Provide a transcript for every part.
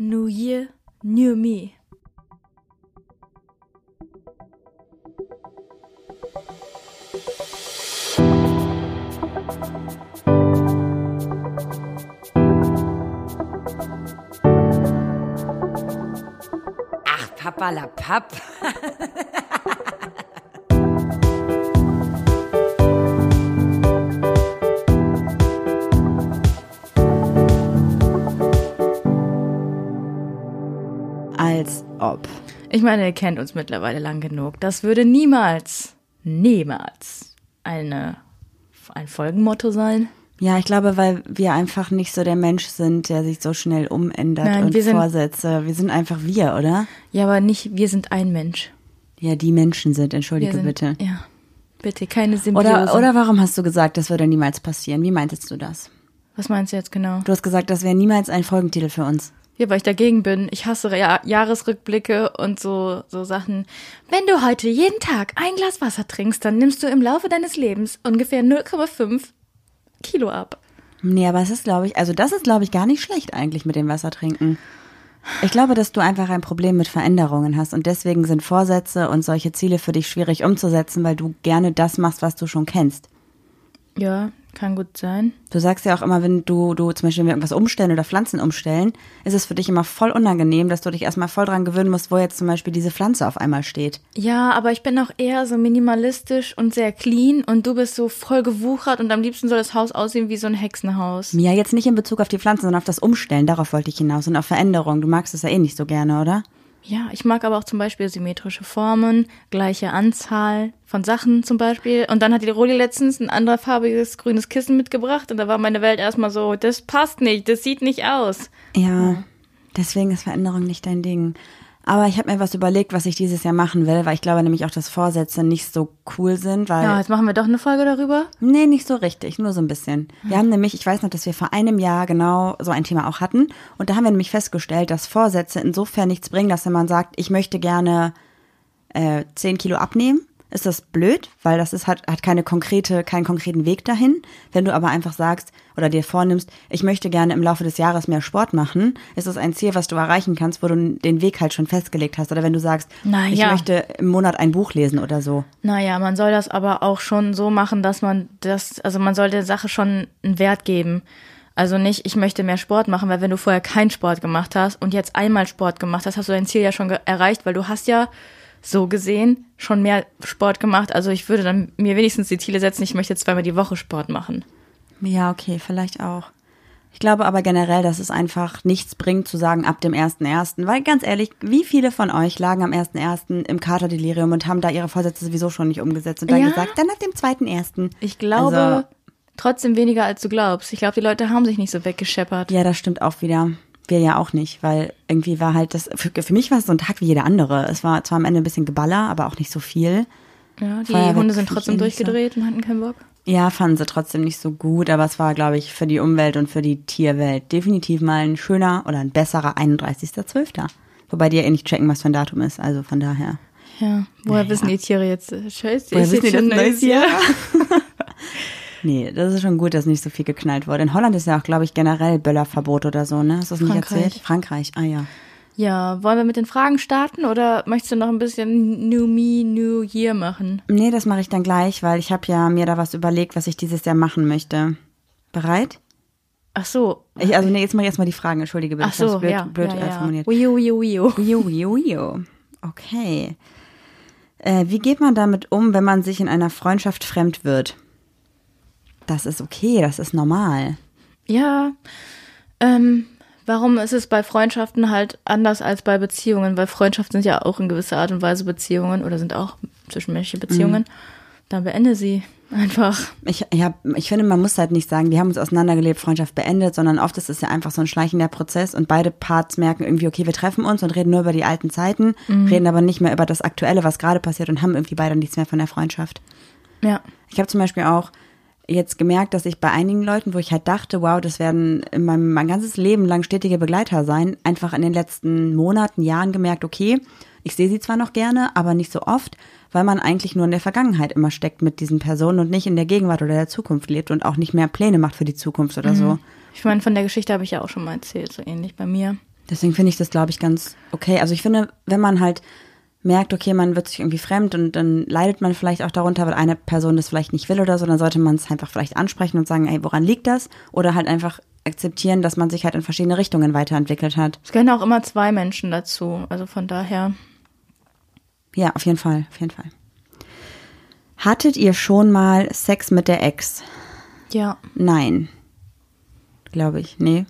New Year, New Me. Ach, Papa la Papp. Ich meine, ihr kennt uns mittlerweile lang genug. Das würde niemals, niemals eine, ein Folgenmotto sein. Ja, ich glaube, weil wir einfach nicht so der Mensch sind, der sich so schnell umändert Nein, und wir sind- Vorsätze. Wir sind einfach wir, oder? Ja, aber nicht, wir sind ein Mensch. Ja, die Menschen sind, entschuldige sind, bitte. Ja, bitte, keine Symbiose. Oder, oder warum hast du gesagt, das würde niemals passieren? Wie meintest du das? Was meinst du jetzt genau? Du hast gesagt, das wäre niemals ein Folgentitel für uns. Ja, weil ich dagegen bin. Ich hasse ja Jahresrückblicke und so, so Sachen. Wenn du heute jeden Tag ein Glas Wasser trinkst, dann nimmst du im Laufe deines Lebens ungefähr 0,5 Kilo ab. Nee, aber es ist, glaube ich, also das ist, glaube ich, gar nicht schlecht eigentlich mit dem Wasser trinken. Ich glaube, dass du einfach ein Problem mit Veränderungen hast und deswegen sind Vorsätze und solche Ziele für dich schwierig umzusetzen, weil du gerne das machst, was du schon kennst. Ja, kann gut sein. Du sagst ja auch immer, wenn du, du zum Beispiel irgendwas umstellen oder Pflanzen umstellen, ist es für dich immer voll unangenehm, dass du dich erstmal voll dran gewöhnen musst, wo jetzt zum Beispiel diese Pflanze auf einmal steht. Ja, aber ich bin auch eher so minimalistisch und sehr clean und du bist so voll gewuchert und am liebsten soll das Haus aussehen wie so ein Hexenhaus. Ja, jetzt nicht in Bezug auf die Pflanzen, sondern auf das Umstellen, darauf wollte ich hinaus und auf Veränderung. Du magst es ja eh nicht so gerne, oder? Ja, ich mag aber auch zum Beispiel symmetrische Formen, gleiche Anzahl von Sachen zum Beispiel. Und dann hat die Roli letztens ein anderfarbiges grünes Kissen mitgebracht und da war meine Welt erstmal so, das passt nicht, das sieht nicht aus. Ja, deswegen ist Veränderung nicht dein Ding. Aber ich habe mir was überlegt, was ich dieses Jahr machen will, weil ich glaube nämlich auch, dass Vorsätze nicht so cool sind, weil. Ja, jetzt machen wir doch eine Folge darüber. Nee, nicht so richtig, nur so ein bisschen. Wir haben nämlich, ich weiß noch, dass wir vor einem Jahr genau so ein Thema auch hatten. Und da haben wir nämlich festgestellt, dass Vorsätze insofern nichts bringen, dass wenn man sagt, ich möchte gerne äh, 10 Kilo abnehmen, ist das blöd, weil das ist, hat, hat keine konkrete, keinen konkreten Weg dahin. Wenn du aber einfach sagst oder dir vornimmst, ich möchte gerne im Laufe des Jahres mehr Sport machen, ist das ein Ziel, was du erreichen kannst, wo du den Weg halt schon festgelegt hast. Oder wenn du sagst, Na ich möchte im Monat ein Buch lesen oder so. Naja, man soll das aber auch schon so machen, dass man das, also man soll der Sache schon einen Wert geben. Also nicht, ich möchte mehr Sport machen, weil wenn du vorher keinen Sport gemacht hast und jetzt einmal Sport gemacht hast, hast du dein Ziel ja schon erreicht, weil du hast ja so gesehen schon mehr Sport gemacht. Also ich würde dann mir wenigstens die Ziele setzen, ich möchte zweimal die Woche Sport machen. Ja, okay, vielleicht auch. Ich glaube aber generell, dass es einfach nichts bringt zu sagen ab dem 1.1., weil ganz ehrlich, wie viele von euch lagen am 1.1. im Katerdelirium und haben da ihre Vorsätze sowieso schon nicht umgesetzt und dann Ja. gesagt, dann ab dem 2.1. Ich glaube Also- trotzdem weniger als du glaubst. Ich glaube, die Leute haben sich nicht so weggescheppert. Ja, das stimmt auch wieder. Wir ja auch nicht, weil irgendwie war halt das, für, für mich war es so ein Tag wie jeder andere. Es war zwar am Ende ein bisschen Geballer, aber auch nicht so viel. Ja, die Feuerwerk Hunde sind ich trotzdem eh nicht so. durchgedreht und hatten keinen Bock. Ja, fanden sie trotzdem nicht so gut, aber es war, glaube ich, für die Umwelt und für die Tierwelt definitiv mal ein schöner oder ein besserer 31.12. Wobei die ja eh nicht checken, was für ein Datum ist, also von daher. Ja, woher Naja. wissen die Tiere jetzt? äh, Scheiße, Woher ist wissen die, neues neues Jahr? Nee, das ist schon gut, dass nicht so viel geknallt wurde. In Holland ist ja auch, glaube ich, generell Böllerverbot oder so, ne? Hast du das nicht Frankreich. erzählt? Frankreich, ah ja. Ja, wollen wir mit den Fragen starten oder möchtest du noch ein bisschen New Me, New Year machen? Nee, das mache ich dann gleich, weil ich habe ja mir da was überlegt, was ich dieses Jahr machen möchte. Bereit? Ach so. Ich, also nee, jetzt mache ich erstmal die Fragen, entschuldige bitte. Ach so, blöd, ja. blöd ja, äh, ja. formuliert. Wio, wio, wio. Wio, wio, wio. Okay. Äh, wie geht man damit um, wenn man sich in einer Freundschaft fremd wird? Das ist okay, das ist normal. Ja, ähm, warum ist es bei Freundschaften halt anders als bei Beziehungen? Weil Freundschaften sind ja auch in gewisser Art und Weise Beziehungen oder sind auch zwischenmenschliche Beziehungen. Dann beende sie einfach. Ich, ja, ich finde, man muss halt nicht sagen, wir haben uns auseinandergelebt, Freundschaft beendet, sondern oft ist es ja einfach so ein schleichender Prozess und beide Parts merken irgendwie, okay, wir treffen uns und reden nur über die alten Zeiten, reden aber nicht mehr über das Aktuelle, was gerade passiert und haben irgendwie beide nichts mehr von der Freundschaft. Ja. Ich habe zum Beispiel auch jetzt gemerkt, dass ich bei einigen Leuten, wo ich halt dachte, wow, das werden in meinem mein ganzes Leben lang stetige Begleiter sein, einfach in den letzten Monaten, Jahren gemerkt, okay, ich sehe sie zwar noch gerne, aber nicht so oft, weil man eigentlich nur in der Vergangenheit immer steckt mit diesen Personen und nicht in der Gegenwart oder der Zukunft lebt und auch nicht mehr Pläne macht für die Zukunft oder so. Ich meine, von der Geschichte habe ich ja auch schon mal erzählt, so ähnlich bei mir. Deswegen finde ich das, glaube ich, ganz okay. Also ich finde, wenn man halt merkt, okay, man wird sich irgendwie fremd und dann leidet man vielleicht auch darunter, weil eine Person das vielleicht nicht will oder so, dann sollte man es einfach vielleicht ansprechen und sagen, ey, woran liegt das? Oder halt einfach akzeptieren, dass man sich halt in verschiedene Richtungen weiterentwickelt hat. Es gehören auch immer zwei Menschen dazu. Also von daher. Ja, auf jeden Fall, auf jeden Fall. Hattet ihr schon mal Sex mit der Ex? Ja. Nein. Glaube ich, nee.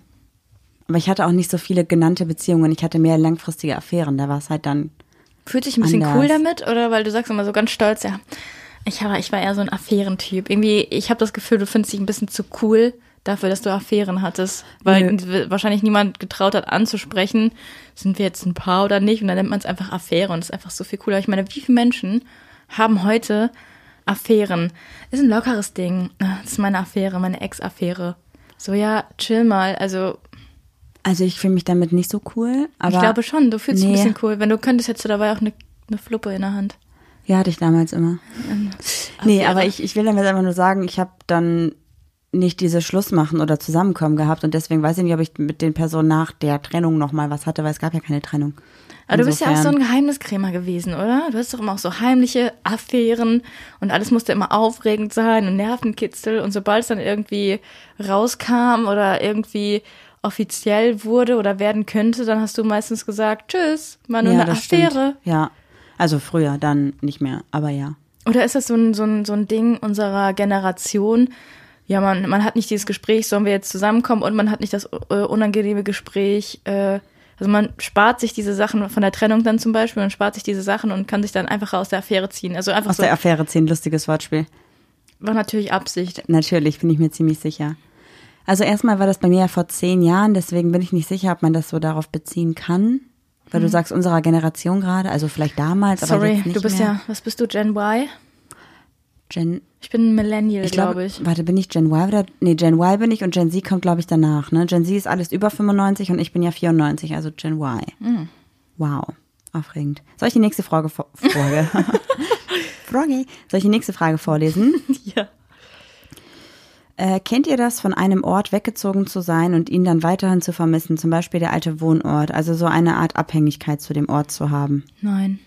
Aber ich hatte auch nicht so viele genannte Beziehungen. Ich hatte mehr langfristige Affären. Da war es halt dann. Fühlt sich ein bisschen Anders. cool damit? Oder weil du sagst immer so ganz stolz, ja. Ich, war, ich war eher so ein Affärentyp. Irgendwie, ich habe das Gefühl, du findest dich ein bisschen zu cool dafür, dass du Affären hattest. Weil Nö. wahrscheinlich niemand getraut hat anzusprechen, sind wir jetzt ein Paar oder nicht. Und dann nennt man es einfach Affäre und es ist einfach so viel cooler. Ich meine, wie viele Menschen haben heute Affären? Ist ein lockeres Ding. Das ist meine Affäre, meine Ex-Affäre. So, ja, chill mal. Also, Also ich fühle mich damit nicht so cool. Aber ich glaube schon, du fühlst dich nee. ein bisschen cool. Wenn du könntest, hättest du dabei auch eine, eine Fluppe in der Hand. Ja, hatte ich damals immer. Nee, Affäre. aber ich, ich will damit einfach nur sagen, ich habe dann nicht diese Schlussmachen oder Zusammenkommen gehabt und deswegen weiß ich nicht, ob ich mit den Personen nach der Trennung nochmal was hatte, weil es gab ja keine Trennung. Aber du bist ja auch so ein Geheimniskrämer gewesen, oder? Du hast doch immer auch so heimliche Affären und alles musste immer aufregend sein und Nervenkitzel und sobald es dann irgendwie rauskam oder irgendwie offiziell wurde oder werden könnte, dann hast du meistens gesagt, tschüss, war nur ja, eine Affäre. Stimmt. Ja, also früher, dann nicht mehr, aber ja. Oder ist das so ein, so ein, so ein Ding unserer Generation? Ja, man, man hat nicht dieses Gespräch, sollen wir jetzt zusammenkommen und man hat nicht das äh, unangenehme Gespräch. Äh, also man spart sich diese Sachen von der Trennung dann zum Beispiel, man spart sich diese Sachen und kann sich dann einfach aus der Affäre ziehen. Also einfach Aus so, der Affäre ziehen, lustiges Wortspiel. war natürlich Absicht. Natürlich, bin ich mir ziemlich sicher. Also erstmal war das bei mir ja vor zehn Jahren, deswegen bin ich nicht sicher, ob man das so darauf beziehen kann. Weil du sagst, unserer Generation gerade, also vielleicht damals, aber Mhm. Sorry, jetzt nicht du bist mehr. ja, was bist du, Gen Y? Gen, Ich bin ein Millennial, glaube glaube, ich. warte, bin ich Gen Y oder? Nee, Gen Y bin ich und Gen Z kommt, glaube ich, danach. Ne? Gen Z ist alles über 95 und ich bin ja 94, also Gen Y. Mhm. Wow, aufregend. Soll ich die nächste Frage? Frage. Soll ich die nächste Frage vorlesen? Ja. Äh, kennt ihr das, von einem Ort weggezogen zu sein und ihn dann weiterhin zu vermissen? Zum Beispiel der alte Wohnort, also so eine Art Abhängigkeit zu dem Ort zu haben. Nein.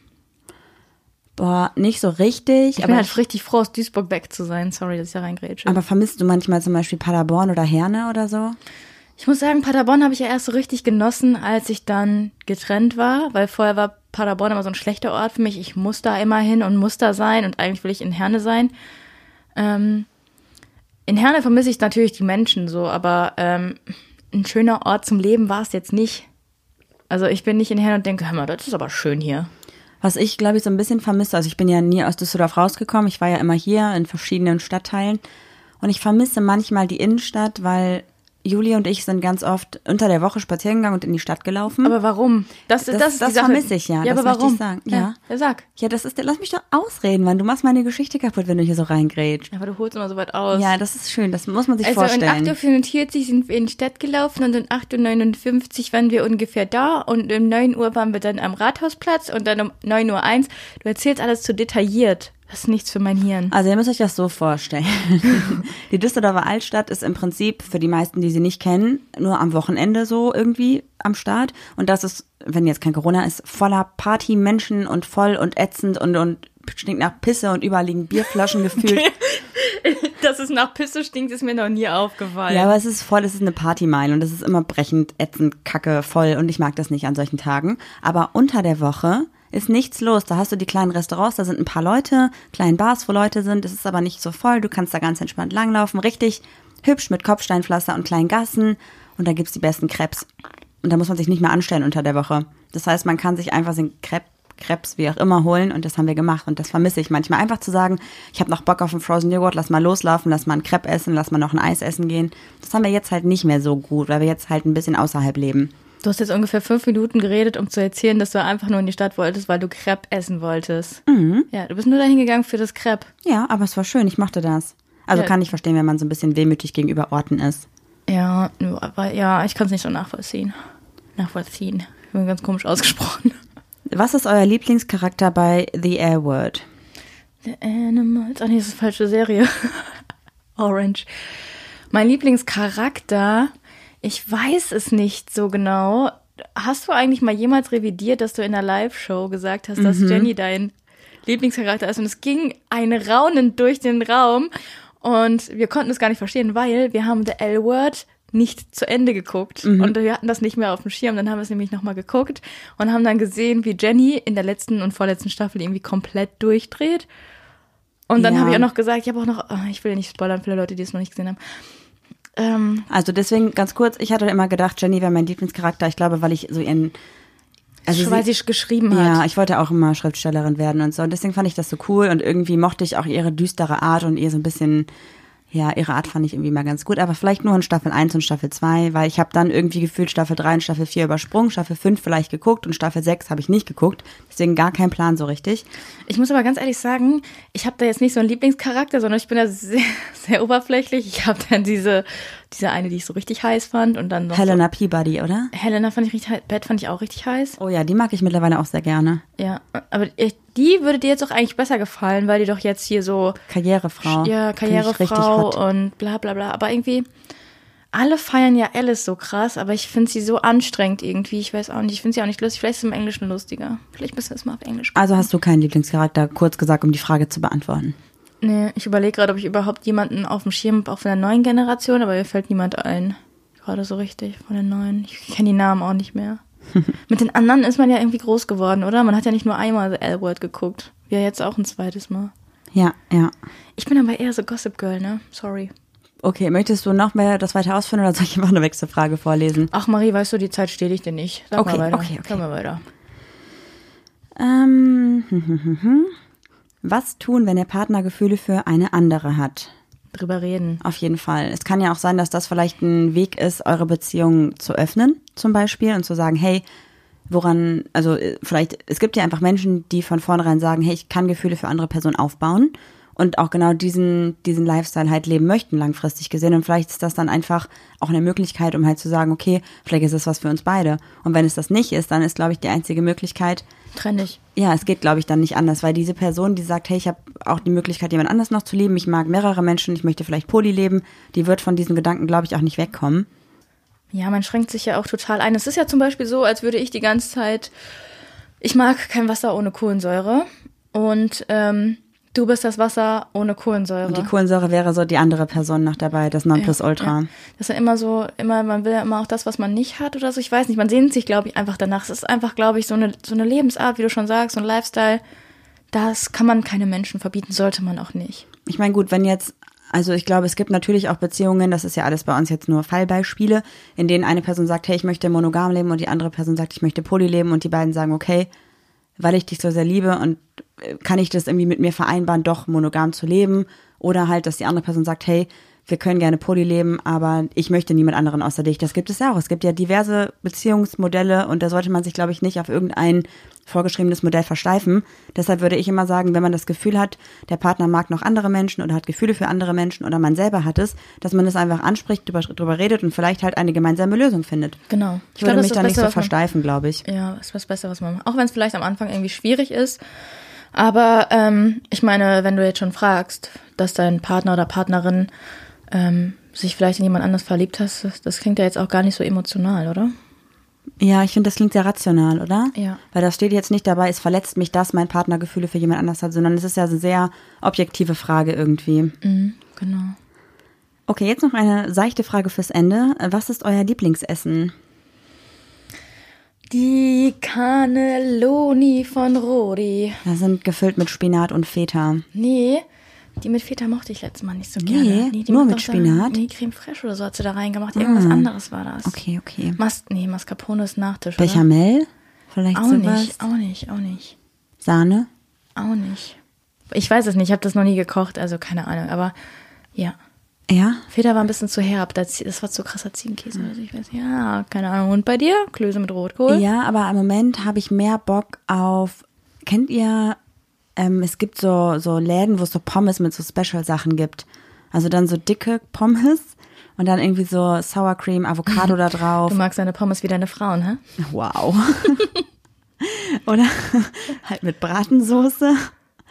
Boah, nicht so richtig, Ich bin halt richtig froh, aus Duisburg weg zu sein. Sorry, dass ich da reingrätsche. aber vermisst du manchmal zum Beispiel Paderborn oder Herne oder so? Ich muss sagen, Paderborn habe ich ja erst so richtig genossen, als ich dann getrennt war, weil vorher war Paderborn immer so ein schlechter Ort für mich. Ich muss da immer hin und muss da sein und eigentlich will ich in Herne sein. Ähm, in Herne vermisse ich natürlich die Menschen so, aber ähm, ein schöner Ort zum Leben war es jetzt nicht. Also ich bin nicht in Herne und denke, hör mal, das ist aber schön hier. Was ich, glaube ich, so ein bisschen vermisse, also ich bin ja nie aus Düsseldorf rausgekommen, ich war ja immer hier in verschiedenen Stadtteilen und ich vermisse manchmal die Innenstadt, weil Julia und ich sind ganz oft unter der Woche spazieren gegangen und in die Stadt gelaufen. Aber warum? Das, das, Das- ist das vermisse ich ja, Ja, das aber möchte ich warum? sagen, Ja, ja. ja, sag. ja, das ist, lass mich doch ausreden, Mann, du machst meine Geschichte kaputt, wenn du hier so reingrätst. Ja, aber du holst immer so weit aus. Ja, das ist schön, das muss man sich Also vorstellen. um 8.45 Uhr sind wir in die Stadt gelaufen und um 8.59 Uhr waren wir ungefähr da und um 9 Uhr waren wir dann am Rathausplatz und dann um 9.01 Uhr. Du erzählst alles zu detailliert. Das ist nichts für mein Hirn. Also ihr müsst euch das so vorstellen. die Düsseldorfer Altstadt ist im Prinzip für die meisten, die sie nicht kennen, nur am Wochenende so irgendwie am Start. Und das ist, wenn jetzt kein Corona ist, voller Partymenschen und voll und ätzend und, und stinkt nach Pisse und überall liegen Bierflaschen gefühlt. Dass es nach Pisse stinkt, ist mir noch nie aufgefallen. Ja, aber es ist voll, es ist eine Partymeile und es ist immer brechend, ätzend, kacke, voll und ich mag das nicht an solchen Tagen. Aber unter der Woche ist nichts los. Da hast du die kleinen Restaurants, da sind ein paar Leute, kleinen Bars, wo Leute sind. Es ist aber nicht so voll. Du kannst da ganz entspannt langlaufen. Richtig hübsch mit Kopfsteinpflaster und kleinen Gassen. Und da gibt's die besten Krebs. Und da muss man sich nicht mehr anstellen unter der Woche. Das heißt, man kann sich einfach den Crepe, Krebs, wie auch immer, holen. Und das haben wir gemacht. Und das vermisse ich manchmal. Einfach zu sagen, ich habe noch Bock auf einen Frozen Joghurt, lass mal loslaufen, lass mal einen Crepe essen, lass mal noch ein Eis essen gehen. Das haben wir jetzt halt nicht mehr so gut, weil wir jetzt halt ein bisschen außerhalb leben. Du hast jetzt ungefähr fünf Minuten geredet, um zu erzählen, dass du einfach nur in die Stadt wolltest, weil du Crepe essen wolltest. Mhm. Ja, du bist nur dahin gegangen für das Crepe. Ja, aber es war schön, ich mochte das. Also Ja. kann ich verstehen, wenn man so ein bisschen wehmütig gegenüber Orten ist. Ja, aber ja, ich kann es nicht so nachvollziehen. Nachvollziehen. Ich bin ganz komisch ausgesprochen. Was ist euer Lieblingscharakter bei The Air Word? The Animals. Ach nee, das ist eine falsche Serie. Orange. Mein Lieblingscharakter, ich weiß es nicht so genau. hast du eigentlich mal jemals revidiert, dass du in der Live-Show gesagt hast, dass Jenny dein Lieblingscharakter ist? Und es ging ein Raunen durch den Raum und wir konnten es gar nicht verstehen, weil wir haben The L-Word nicht zu Ende geguckt und wir hatten das nicht mehr auf dem Schirm. Dann haben wir es nämlich nochmal geguckt und haben dann gesehen, wie Jenny in der letzten und vorletzten Staffel irgendwie komplett durchdreht. Und dann Ja. habe ich auch noch gesagt, ich habe auch noch, oh, ich will ja nicht spoilern für Leute, die es noch nicht gesehen haben. Ähm, Also deswegen ganz kurz, ich hatte immer gedacht, Jenny wäre mein Lieblingscharakter. Ich glaube, weil ich so ihren also weil sie geschrieben hat. Ja, ich wollte auch immer Schriftstellerin werden und so. Und deswegen fand ich das so cool und irgendwie mochte ich auch ihre düstere Art und ihr so ein bisschen, ja, ihre Art fand ich irgendwie mal ganz gut. Aber vielleicht nur in Staffel 1 und Staffel 2, weil ich habe dann irgendwie gefühlt Staffel 3 und Staffel 4 übersprungen, Staffel 5 vielleicht geguckt und Staffel 6 habe ich nicht geguckt. Deswegen gar kein Plan so richtig. Ich muss aber ganz ehrlich sagen, ich habe da jetzt nicht so einen Lieblingscharakter, sondern ich bin da sehr, sehr oberflächlich. Ich habe dann diese, diese eine, die ich so richtig heiß fand und dann noch Helena Peabody, oder? So, Helena fand ich richtig heiß, Beth fand ich auch richtig heiß. Oh ja, die mag ich mittlerweile auch sehr gerne. Ja, aber ich, die würde dir jetzt auch eigentlich besser gefallen, weil die doch jetzt hier so Karrierefrau. ja, Karrierefrau und bla bla bla. Aber irgendwie, alle feiern ja Alice so krass, aber ich finde sie so anstrengend irgendwie. Ich weiß auch nicht, ich finde sie auch nicht lustig. Vielleicht ist sie im Englischen lustiger. Vielleicht müssen wir es mal auf Englisch Also hast du keinen Lieblingscharakter, kurz gesagt, um die Frage zu beantworten. Nee, ich überlege gerade, ob ich überhaupt jemanden auf dem Schirm habe, auch von der neuen Generation, aber mir fällt niemand ein. Gerade so richtig von den neuen. Ich kenne die Namen auch nicht mehr. Mit den anderen ist man ja irgendwie groß geworden, oder? Man hat ja nicht nur einmal The L-Word geguckt. Wir jetzt auch ein zweites Mal. Ja, ja. Ich bin aber eher so Gossip Girl, ne? Sorry. Okay, möchtest du noch mehr das weiter ausführen oder soll ich einfach eine Wechselfrage vorlesen? Ach Marie, weißt du, die Zeit stehle ich dir nicht. Sag Okay, mal weiter. okay, okay. Sag mal weiter. Ähm, was tun, wenn der Partner Gefühle für eine andere hat? Drüber reden. Auf jeden Fall. Es kann ja auch sein, dass das vielleicht ein Weg ist, eure Beziehung zu öffnen, zum Beispiel, und zu sagen, hey, woran, also äh, vielleicht, es gibt ja einfach Menschen, die von vornherein sagen, hey, ich kann Gefühle für andere Personen aufbauen und auch genau diesen, diesen Lifestyle halt leben möchten, langfristig gesehen. Und vielleicht ist das dann einfach auch eine Möglichkeit, um halt zu sagen, okay, vielleicht ist es was für uns beide. Und wenn es das nicht ist, dann ist, glaube ich, die einzige Möglichkeit, Trenn dich. ja, es geht, glaube ich, dann nicht anders, weil diese Person, die sagt, hey, ich habe auch die Möglichkeit, jemand anders noch zu lieben, ich mag mehrere Menschen, ich möchte vielleicht Poly leben, die wird von diesen Gedanken, glaube ich, auch nicht wegkommen. Ja, man schränkt sich ja auch total ein. Es ist ja zum Beispiel so, als würde ich die ganze Zeit, ich mag kein Wasser ohne Kohlensäure und ähm, du bist das Wasser ohne Kohlensäure. Und die Kohlensäure wäre so die andere Person noch dabei, das Nonplusultra. Ja. Das ist ja immer so, immer, man will ja immer auch das, was man nicht hat oder so. Ich weiß nicht, man sehnt sich, glaube ich, einfach danach. Es ist einfach, glaube ich, so eine, so eine Lebensart, wie du schon sagst, so ein Lifestyle. Das kann man keine Menschen verbieten, sollte man auch nicht. Ich meine, gut, wenn jetzt, also ich glaube, es gibt natürlich auch Beziehungen, das ist ja alles bei uns jetzt nur Fallbeispiele, in denen eine Person sagt, hey, ich möchte monogam leben und die andere Person sagt, ich möchte Poly leben und die beiden sagen, okay, weil ich dich so sehr liebe und äh, kann ich das irgendwie mit mir vereinbaren, doch monogam zu leben oder halt, dass die andere Person sagt, hey, wir können gerne Poly leben, aber ich möchte niemand anderen außer dich. Das gibt es ja auch. Es gibt ja diverse Beziehungsmodelle und da sollte man sich, glaube ich, nicht auf irgendein vorgeschriebenes Modell versteifen. Deshalb würde ich immer sagen, wenn man das Gefühl hat, der Partner mag noch andere Menschen oder hat Gefühle für andere Menschen oder man selber hat es, dass man das einfach anspricht, drüber, drüber redet und vielleicht halt eine gemeinsame Lösung findet. Genau. Ich würde glaub, mich da nicht so versteifen, glaube ich. Ja, ist was Besseres, was man macht. Auch wenn es vielleicht am Anfang irgendwie schwierig ist. Aber ähm, ich meine, wenn du jetzt schon fragst, dass dein Partner oder Partnerin ähm, sich vielleicht in jemand anders verliebt hast, das, das klingt ja jetzt auch gar nicht so emotional, oder? Ja, ich finde, das klingt sehr rational, oder? Ja. Weil da steht jetzt nicht dabei, es verletzt mich, dass mein Partner Gefühle für jemand anders hat, sondern es ist ja eine sehr objektive Frage irgendwie. Mhm, genau. Okay, jetzt noch eine seichte Frage fürs Ende. Was ist euer Lieblingsessen? Die Cannelloni von Rodi. Da sind gefüllt mit Spinat und Feta. Nee, die mit Feta mochte ich letztes Mal nicht so Nee, gerne. die nur mit Spinat? Nee, Creme Fraiche oder so hat sie da reingemacht. Irgendwas anderes war das. Okay, okay. Mas nee, Mascarpone ist Nachtisch, oder? Bechamel? Vielleicht Auch sowas? nicht, auch nicht, auch nicht. Sahne? Auch nicht. Ich weiß es nicht, ich habe das noch nie gekocht, also keine Ahnung. Aber ja, Ja? Feta war ein bisschen zu herb. Das das war zu krasser Ziegenkäse. Also ich weiß, ja, keine Ahnung. Und bei dir? Klöße mit Rotkohl? Ja, aber im Moment habe ich mehr Bock auf. Kennt ihr, ähm, es gibt so, so Läden, wo es so Pommes mit so Special-Sachen gibt. Also dann so dicke Pommes und dann irgendwie so Sour Cream, Avocado da drauf. Du magst deine Pommes wie deine Frauen, hä? Wow. Oder halt mit Bratensoße.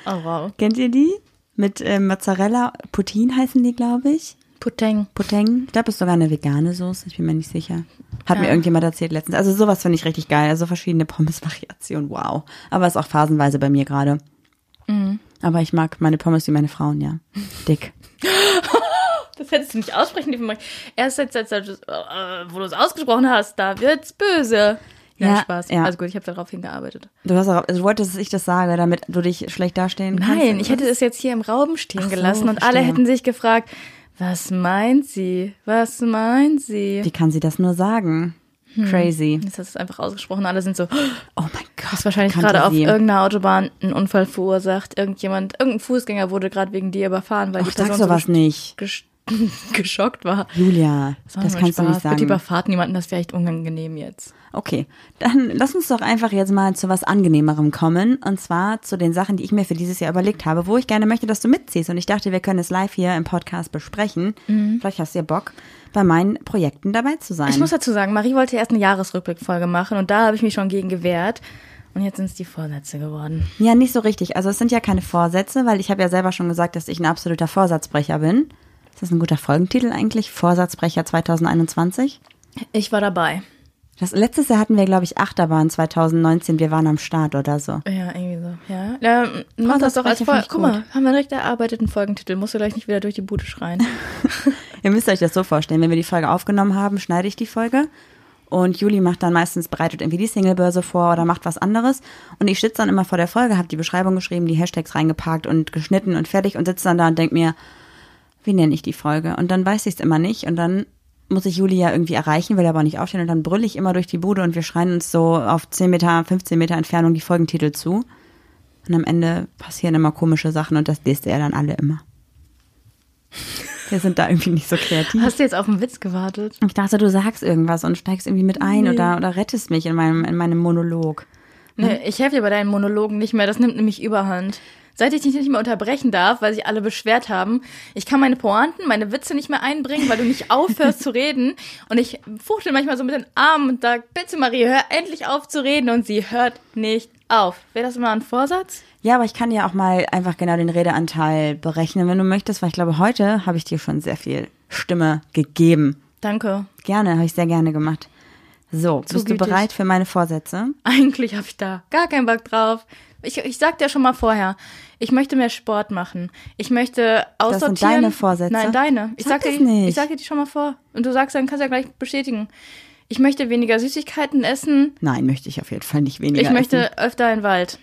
Oh, wow. Kennt ihr die? Mit ähm, Mozzarella, Poutine heißen die, glaube ich. Puteng. Puteng. Ich glaube, es ist sogar eine vegane Soße, ich bin mir nicht sicher. Hat mir Ja. irgendjemand erzählt letztens. Also sowas finde ich richtig geil. Also verschiedene Pommes-Variationen, wow. Aber ist auch phasenweise bei mir gerade. Mhm. Aber ich mag meine Pommes wie meine Frauen, ja. Dick. Das hättest du nicht aussprechen dürfen. Erst jetzt, jetzt, jetzt äh, wo du es ausgesprochen hast, da wird's böse. Nein, Ja, Spaß. ja. Also gut, ich habe darauf hingearbeitet. Du, hast auch, also du wolltest, dass ich das sage, damit du dich schlecht dastehen kannst? Nein, ich hätte es jetzt hier im Raum stehen Ach so, gelassen und alle hätten sich gefragt, was meint sie? Was meint sie? Wie kann sie das nur sagen? Hm. Crazy. Jetzt hast du es einfach ausgesprochen. Alle sind so, Oh mein Gott. hast wahrscheinlich gerade auf irgendeiner Autobahn einen Unfall verursacht. Irgendjemand, irgendein Fußgänger wurde gerade wegen dir überfahren, weil Ach, die sag Person sowas so nicht. Gesch geschockt war. Julia, das nur kannst du nicht Spaß. Bitte sagen. überfahrt niemanden, das wäre echt unangenehm jetzt. Okay, dann lass uns doch einfach jetzt mal zu was Angenehmerem kommen. Und zwar zu den Sachen, die ich mir für dieses Jahr überlegt habe, wo ich gerne möchte, dass du mitziehst. Und ich dachte, wir können es live hier im Podcast besprechen. Vielleicht hast du ja Bock, bei meinen Projekten dabei zu sein. Ich muss dazu sagen, Marie wollte erst eine Jahresrückblickfolge machen und da habe ich mich schon gegen gewehrt. Und jetzt sind es die Vorsätze geworden. ja, nicht so richtig. Also es sind ja keine Vorsätze, weil ich habe ja selber schon gesagt, dass ich ein absoluter Vorsatzbrecher bin. Ist das ein guter Folgentitel eigentlich? Vorsatzbrecher 2021? Ich war dabei. Das letztes Jahr hatten wir, glaube ich, Achterbahn 2019. Wir waren am Start oder so. Ja, irgendwie so. Ja, ja mach das doch als Folge. Guck mal, haben wir direkt erarbeiteten Folgentitel. Musst du gleich nicht wieder durch die Bude schreien. Ihr müsst euch das so vorstellen, wenn wir die Folge aufgenommen haben, schneide ich die Folge und Juli macht dann meistens, bereitet irgendwie die Singlebörse vor oder macht was anderes und ich sitze dann immer vor der Folge, habe die Beschreibung geschrieben, die Hashtags reingepackt und geschnitten und fertig und sitze dann da und denk mir, wie nenne ich die Folge? Und dann weiß ich es immer nicht und dann muss ich Juli ja irgendwie erreichen, will aber nicht aufstehen und dann brülle ich immer durch die Bude und wir schreien uns so auf 10 Meter, 15 Meter Entfernung die Folgentitel zu. Und am Ende passieren immer komische Sachen und das lest er dann alle immer. Wir sind da irgendwie nicht so kreativ. Hast du jetzt auf den Witz gewartet? Ich dachte, du sagst irgendwas und steigst irgendwie mit ein oder, oder rettest mich in meinem, in meinem Monolog. Nee, ich helfe dir bei deinen Monologen nicht mehr. Das nimmt nämlich Überhand. Seit ich dich nicht mehr unterbrechen darf, weil sich alle beschwert haben, ich kann meine Pointen, meine Witze nicht mehr einbringen, weil du nicht aufhörst zu reden. Und ich fuchtel manchmal so mit den Armen und sag, bitte Marie, hör endlich auf zu reden. Und sie hört nicht auf. Wäre das mal ein Vorsatz? Ja, aber ich kann dir auch mal einfach genau den Redeanteil berechnen, wenn du möchtest, weil ich glaube, heute habe ich dir schon sehr viel Stimme gegeben. Danke. Gerne, habe ich sehr gerne gemacht. So, bist du bereit für meine Vorsätze? Eigentlich habe ich da gar keinen Bock drauf. Ich, ich sag dir schon mal vorher, ich möchte mehr Sport machen. Ich möchte aussortieren. sind deine Vorsätze? Nein, deine. Ich Sag sag, dir, das die- nicht. ich sag dir die schon mal vor. Und du sagst dann, kannst ja gleich bestätigen. Ich möchte weniger Süßigkeiten essen. Nein, möchte ich auf jeden Fall nicht weniger. Ich möchte Essen. öfter in den Wald.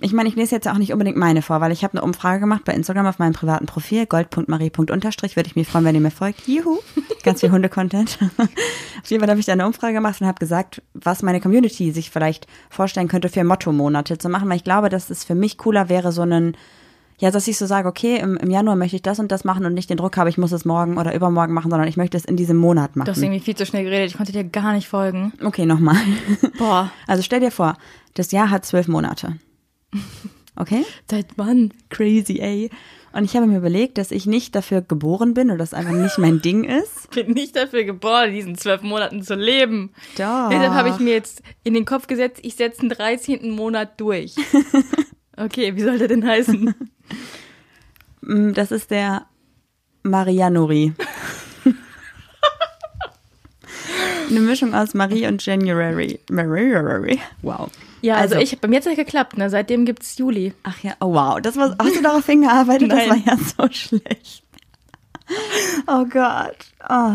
Ich meine, ich lese jetzt auch nicht unbedingt meine vor, weil ich habe eine Umfrage gemacht bei Instagram auf meinem privaten Profil, gold.marie.unterstrich, würde ich mich freuen, wenn ihr mir folgt. Juhu, ganz viel Hunde-Content. auf jeden Fall habe ich da eine Umfrage gemacht und habe gesagt, was meine Community sich vielleicht vorstellen könnte für Motto-Monate zu machen, weil ich glaube, dass es für mich cooler wäre, so einen, ja, dass ich so sage, okay, im, im Januar möchte ich das und das machen und nicht den Druck habe, ich muss es morgen oder übermorgen machen, sondern ich möchte es in diesem Monat Du hast machen. irgendwie viel zu schnell geredet. Ich konnte dir gar nicht folgen. Okay, nochmal. Boah. Also stell dir vor, das Jahr hat zwölf Monate. Okay? Seit wann? Crazy, ey. Und ich habe mir überlegt, dass ich nicht dafür geboren bin oder das einfach nicht mein Ding ist. Ich bin nicht dafür geboren, diesen zwölf Monaten zu leben. Doch. Deshalb habe ich mir jetzt in den Kopf gesetzt, ich setze den 13. Monat durch. Okay, wie soll der denn heißen? Mm, Das ist der Marianori. Eine Mischung aus Marie und January. January. Wow. Ja, also, ich, bei mir hat es ja geklappt, ne? Seitdem gibt's Juli. Ach ja, oh wow. Das war, hast du darauf hingearbeitet? Das war Nein. ja so schlecht. Oh Gott. Oh.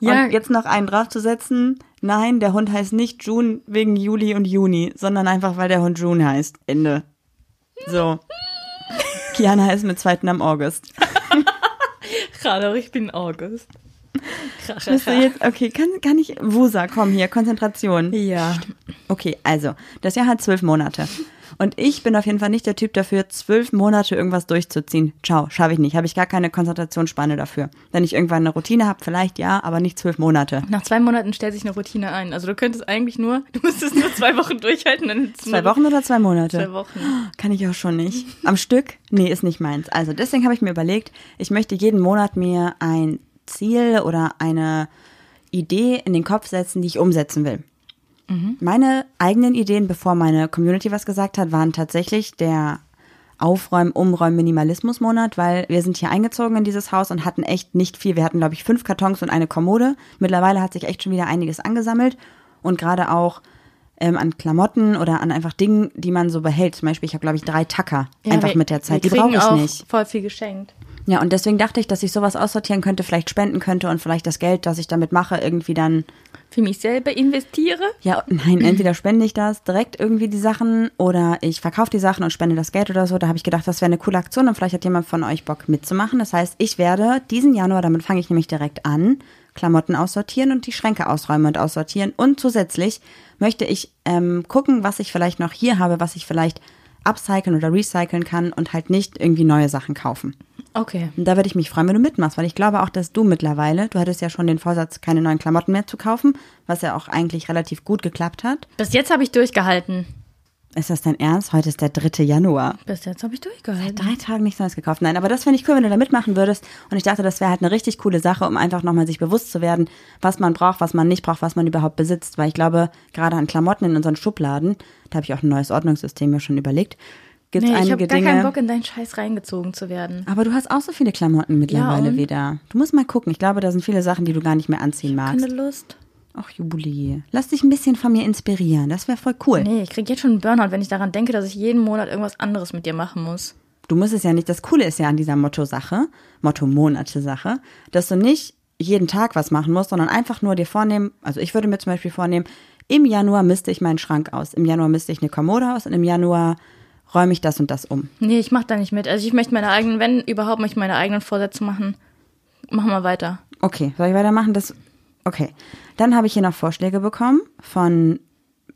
Ja. Und jetzt noch einen draufzusetzen. Nein, der Hund heißt nicht June wegen Juli und Juni, sondern einfach, weil der Hund June heißt. Ende. So. Kiana ist mit zweiten am August. Gerade, ich bin August. Bist du jetzt, okay, kann, kann ich, Wusa, komm hier, Konzentration. Ja. Okay, also, das Jahr hat zwölf Monate. Und ich bin auf jeden Fall nicht der Typ dafür, zwölf Monate irgendwas durchzuziehen. Ciao, schaffe ich nicht. Habe ich gar keine Konzentrationsspanne dafür. Wenn ich irgendwann eine Routine habe, vielleicht ja, aber nicht zwölf Monate. Nach zwei Monaten stellt sich eine Routine ein. Also du könntest eigentlich nur, du müsstest nur zwei Wochen durchhalten, dann Zwei Wochen oder zwei Monate? Zwei Wochen. Kann ich auch schon nicht. Am Stück? Nee, ist nicht meins. Also deswegen habe ich mir überlegt, ich möchte jeden Monat mir ein Ziel oder eine Idee in den Kopf setzen, die ich umsetzen will. Meine eigenen Ideen, bevor meine Community was gesagt hat, waren tatsächlich der Aufräumen, Umräumen, Minimalismus-Monat, weil wir sind hier eingezogen in dieses Haus und hatten echt nicht viel. Wir hatten, glaube ich, fünf Kartons und eine Kommode. Mittlerweile hat sich echt schon wieder einiges angesammelt und gerade auch ähm, an Klamotten oder an einfach Dingen, die man so behält. Zum Beispiel, ich habe, glaube ich, drei Tacker Ja, einfach wir- mit der Zeit. Die brauche ich auch nicht. voll viel geschenkt. Ja, und deswegen dachte ich, dass ich sowas aussortieren könnte, vielleicht spenden könnte und vielleicht das Geld, das ich damit mache, irgendwie dann Für mich selber investiere. Ja, nein, entweder spende ich das direkt irgendwie die Sachen oder ich verkaufe die Sachen und spende das Geld oder so. Da habe ich gedacht, das wäre eine coole Aktion und vielleicht hat jemand von euch Bock mitzumachen. Das heißt, ich werde diesen Januar, damit fange ich nämlich direkt an, Klamotten aussortieren und die Schränke ausräumen und aussortieren. Und zusätzlich möchte ich ähm, gucken, was ich vielleicht noch hier habe, was ich vielleicht upcyclen oder recyceln kann und halt nicht irgendwie neue Sachen kaufen. Okay. Und da würde ich mich freuen, wenn du mitmachst, weil ich glaube auch, dass du mittlerweile, du hattest ja schon den Vorsatz, keine neuen Klamotten mehr zu kaufen, was ja auch eigentlich relativ gut geklappt hat. Bis jetzt habe ich durchgehalten. Ist das dein Ernst? Heute ist der 3. Januar. Bis jetzt habe ich durchgehalten. Drei Tage nichts Neues gekauft. Nein, aber das finde ich cool, wenn du da mitmachen würdest. Und ich dachte, das wäre halt eine richtig coole Sache, um einfach nochmal sich bewusst zu werden, was man braucht, was man nicht braucht, was man überhaupt besitzt. Weil ich glaube, gerade an Klamotten in unseren Schubladen, da habe ich auch ein neues Ordnungssystem mir schon überlegt, gibt es Nee, ich einige habe gar Dinge. keinen Bock, in deinen Scheiß reingezogen zu werden. aber du hast auch so viele Klamotten mittlerweile und? wieder. Du musst mal gucken. Ich glaube, da sind viele Sachen, die du gar nicht mehr anziehen magst. Keine Lust. Ach, Juli, lass dich ein bisschen von mir inspirieren. Das wäre voll cool. Nee, ich krieg jetzt schon einen Burnout, wenn ich daran denke, dass ich jeden Monat irgendwas anderes mit dir machen muss. Du musst es ja nicht, das Coole ist ja an dieser Motto-Sache, Motto-Monate-Sache, dass du nicht jeden Tag was machen musst, sondern einfach nur dir vornehmen, also ich würde mir zum Beispiel vornehmen, im Januar misste ich meinen Schrank aus, im Januar misste ich eine Kommode aus und im Januar räume ich das und das um. Nee, ich mach da nicht mit. Also ich möchte meine eigenen, wenn überhaupt, möchte ich meine eigenen Vorsätze machen. Machen wir weiter. Okay, soll ich weitermachen? Das, okay. Dann habe ich hier noch Vorschläge bekommen von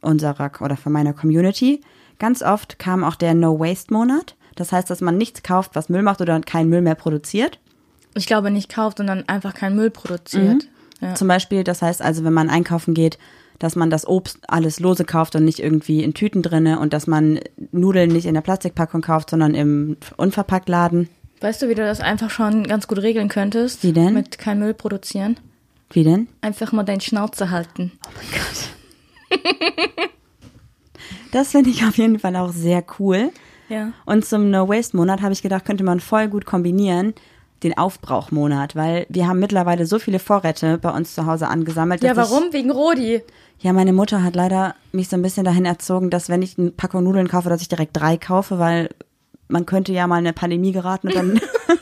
unserer oder von meiner Community. Ganz oft kam auch der No-Waste-Monat. Das heißt, dass man nichts kauft, was Müll macht oder keinen Müll mehr produziert. Ich glaube nicht kauft, sondern einfach keinen Müll produziert. Ja. Zum Beispiel, das heißt also, wenn man einkaufen geht, dass man das Obst alles lose kauft und nicht irgendwie in Tüten drinne und dass man Nudeln nicht in der Plastikpackung kauft, sondern im Unverpacktladen. Weißt du, wie du das einfach schon ganz gut regeln könntest? Wie denn? Mit kein Müll produzieren. Wie denn? Einfach mal deine Schnauze halten. Das finde ich auf jeden Fall auch sehr cool. Ja. Und zum No-Waste-Monat habe ich gedacht, könnte man voll gut kombinieren, den Aufbrauchmonat, weil wir haben mittlerweile so viele Vorräte bei uns zu Hause angesammelt. Ja, warum? Wegen Rodi. Ich, ja, meine Mutter hat leider mich so ein bisschen dahin erzogen, dass wenn ich eine Packung Nudeln kaufe, dass ich direkt drei kaufe, weil man könnte ja mal in eine Pandemie geraten und dann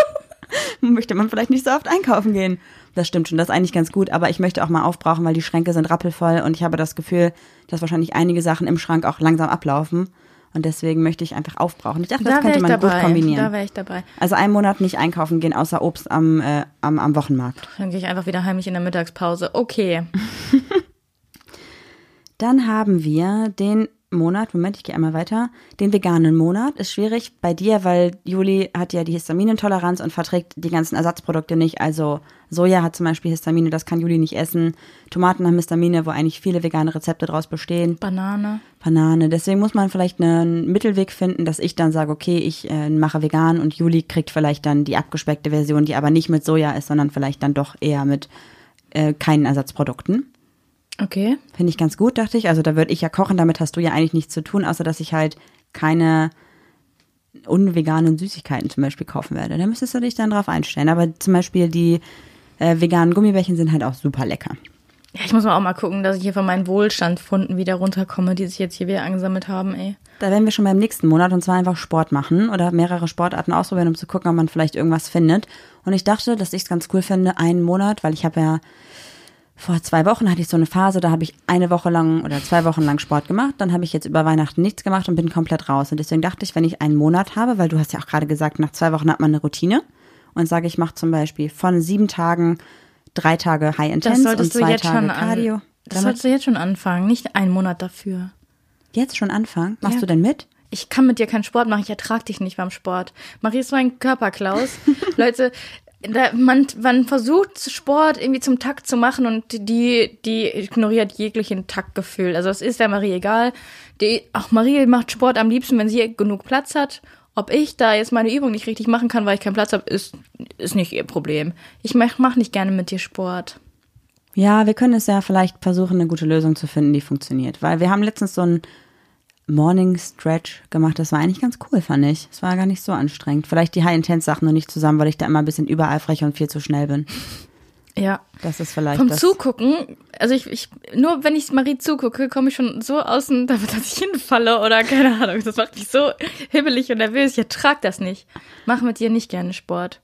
möchte man vielleicht nicht so oft einkaufen gehen. Das stimmt schon, das ist eigentlich ganz gut, aber ich möchte auch mal aufbrauchen, weil die Schränke sind rappelvoll und ich habe das Gefühl, dass wahrscheinlich einige Sachen im Schrank auch langsam ablaufen. Und deswegen möchte ich einfach aufbrauchen. Ich dachte, das Da wäre könnte man dabei. gut kombinieren. Da wäre ich dabei. Also einen Monat nicht einkaufen gehen, außer Obst am, äh, am, am Wochenmarkt. Dann gehe ich einfach wieder heimlich in der Mittagspause. Okay. Dann haben wir den Monat, Moment, ich gehe einmal weiter, den veganen Monat. Ist schwierig bei dir, weil Juli hat ja die Histaminintoleranz und verträgt die ganzen Ersatzprodukte nicht. Also Soja hat zum Beispiel Histamine, das kann Juli nicht essen. Tomaten haben Histamine, wo eigentlich viele vegane Rezepte draus bestehen. Banane. Banane. Deswegen muss man vielleicht einen Mittelweg finden, dass ich dann sage, okay, ich äh, mache vegan und Juli kriegt vielleicht dann die abgespeckte Version, die aber nicht mit Soja ist, sondern vielleicht dann doch eher mit äh, keinen Ersatzprodukten. Okay. Finde ich ganz gut, dachte ich. Also da würde ich ja kochen, damit hast du ja eigentlich nichts zu tun, außer dass ich halt keine unveganen Süßigkeiten zum Beispiel kaufen werde. Da müsstest du dich dann drauf einstellen. Aber zum Beispiel die äh, veganen Gummibärchen sind halt auch super lecker. Ja, ich muss mal auch mal gucken, dass ich hier von meinen Wohlstandfunden wieder runterkomme, die sich jetzt hier wieder angesammelt haben, ey. Da werden wir schon beim nächsten Monat und zwar einfach Sport machen oder mehrere Sportarten ausprobieren, um zu gucken, ob man vielleicht irgendwas findet. Und ich dachte, dass ich es ganz cool finde, einen Monat, weil ich habe ja vor zwei Wochen hatte ich so eine Phase, da habe ich eine Woche lang oder zwei Wochen lang Sport gemacht. Dann habe ich jetzt über Weihnachten nichts gemacht und bin komplett raus. Und deswegen dachte ich, wenn ich einen Monat habe, weil du hast ja auch gerade gesagt, nach zwei Wochen hat man eine Routine und sage, ich mache zum Beispiel von sieben Tagen drei Tage High Intense und solltest du zwei jetzt Tage schon Cardio. an. Das solltest du jetzt schon anfangen, nicht einen Monat dafür. jetzt schon anfangen. Machst Ja. du denn mit? Ich kann mit dir keinen Sport machen, ich ertrag dich nicht beim Sport. Marie ist so ein Körperklaus. Leute, da, man, man versucht Sport irgendwie zum Takt zu machen und die, die ignoriert jeglichen Taktgefühl. Also es ist der Marie egal. Die, auch Marie macht Sport am liebsten, wenn sie genug Platz hat. Ob ich da jetzt meine Übung nicht richtig machen kann, weil ich keinen Platz habe, ist, ist nicht ihr Problem. Ich mach, mach nicht gerne mit dir Sport. Ja, wir können es ja vielleicht versuchen, eine gute Lösung zu finden, die funktioniert. Weil wir haben letztens so ein Morning Stretch gemacht. Das war eigentlich ganz cool, fand ich. Es war gar nicht so anstrengend. Vielleicht die High-Intense-Sachen nur nicht zusammen, weil ich da immer ein bisschen übereifrig und viel zu schnell bin. Ja. Das ist vielleicht Vom das. Zugucken, also ich, ich nur wenn ich Marie zugucke, komme ich schon so außen, dass ich hinfalle oder keine Ahnung. Das macht mich so hibbelig und nervös. Ich ertrag das nicht. Mach mit dir nicht gerne Sport.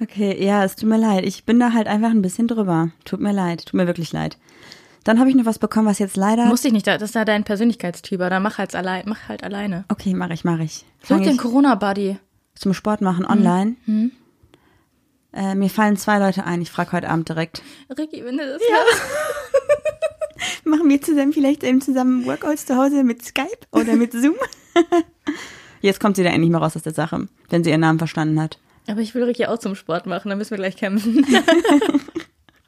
Okay, ja, es tut mir leid. Ich bin da halt einfach ein bisschen drüber. Tut mir leid. Tut mir wirklich leid. Dann habe ich noch was bekommen, was jetzt leider. Muss ich nicht, das ist ja dein Persönlichkeitstyp, oder mach halt allein, mach halt alleine. okay, mache ich, mache ich. Such den Corona-Buddy. zum Sport machen online. Äh, mir fallen zwei Leute ein. Ich frage heute Abend direkt. Ricky, wenn du das hörst. Machen wir zusammen vielleicht eben zusammen Workouts zu Hause mit Skype oder mit Zoom? Jetzt kommt sie da endlich mal raus aus der Sache, wenn sie ihren Namen verstanden hat. Aber ich will Ricky auch zum Sport machen, dann müssen wir gleich kämpfen.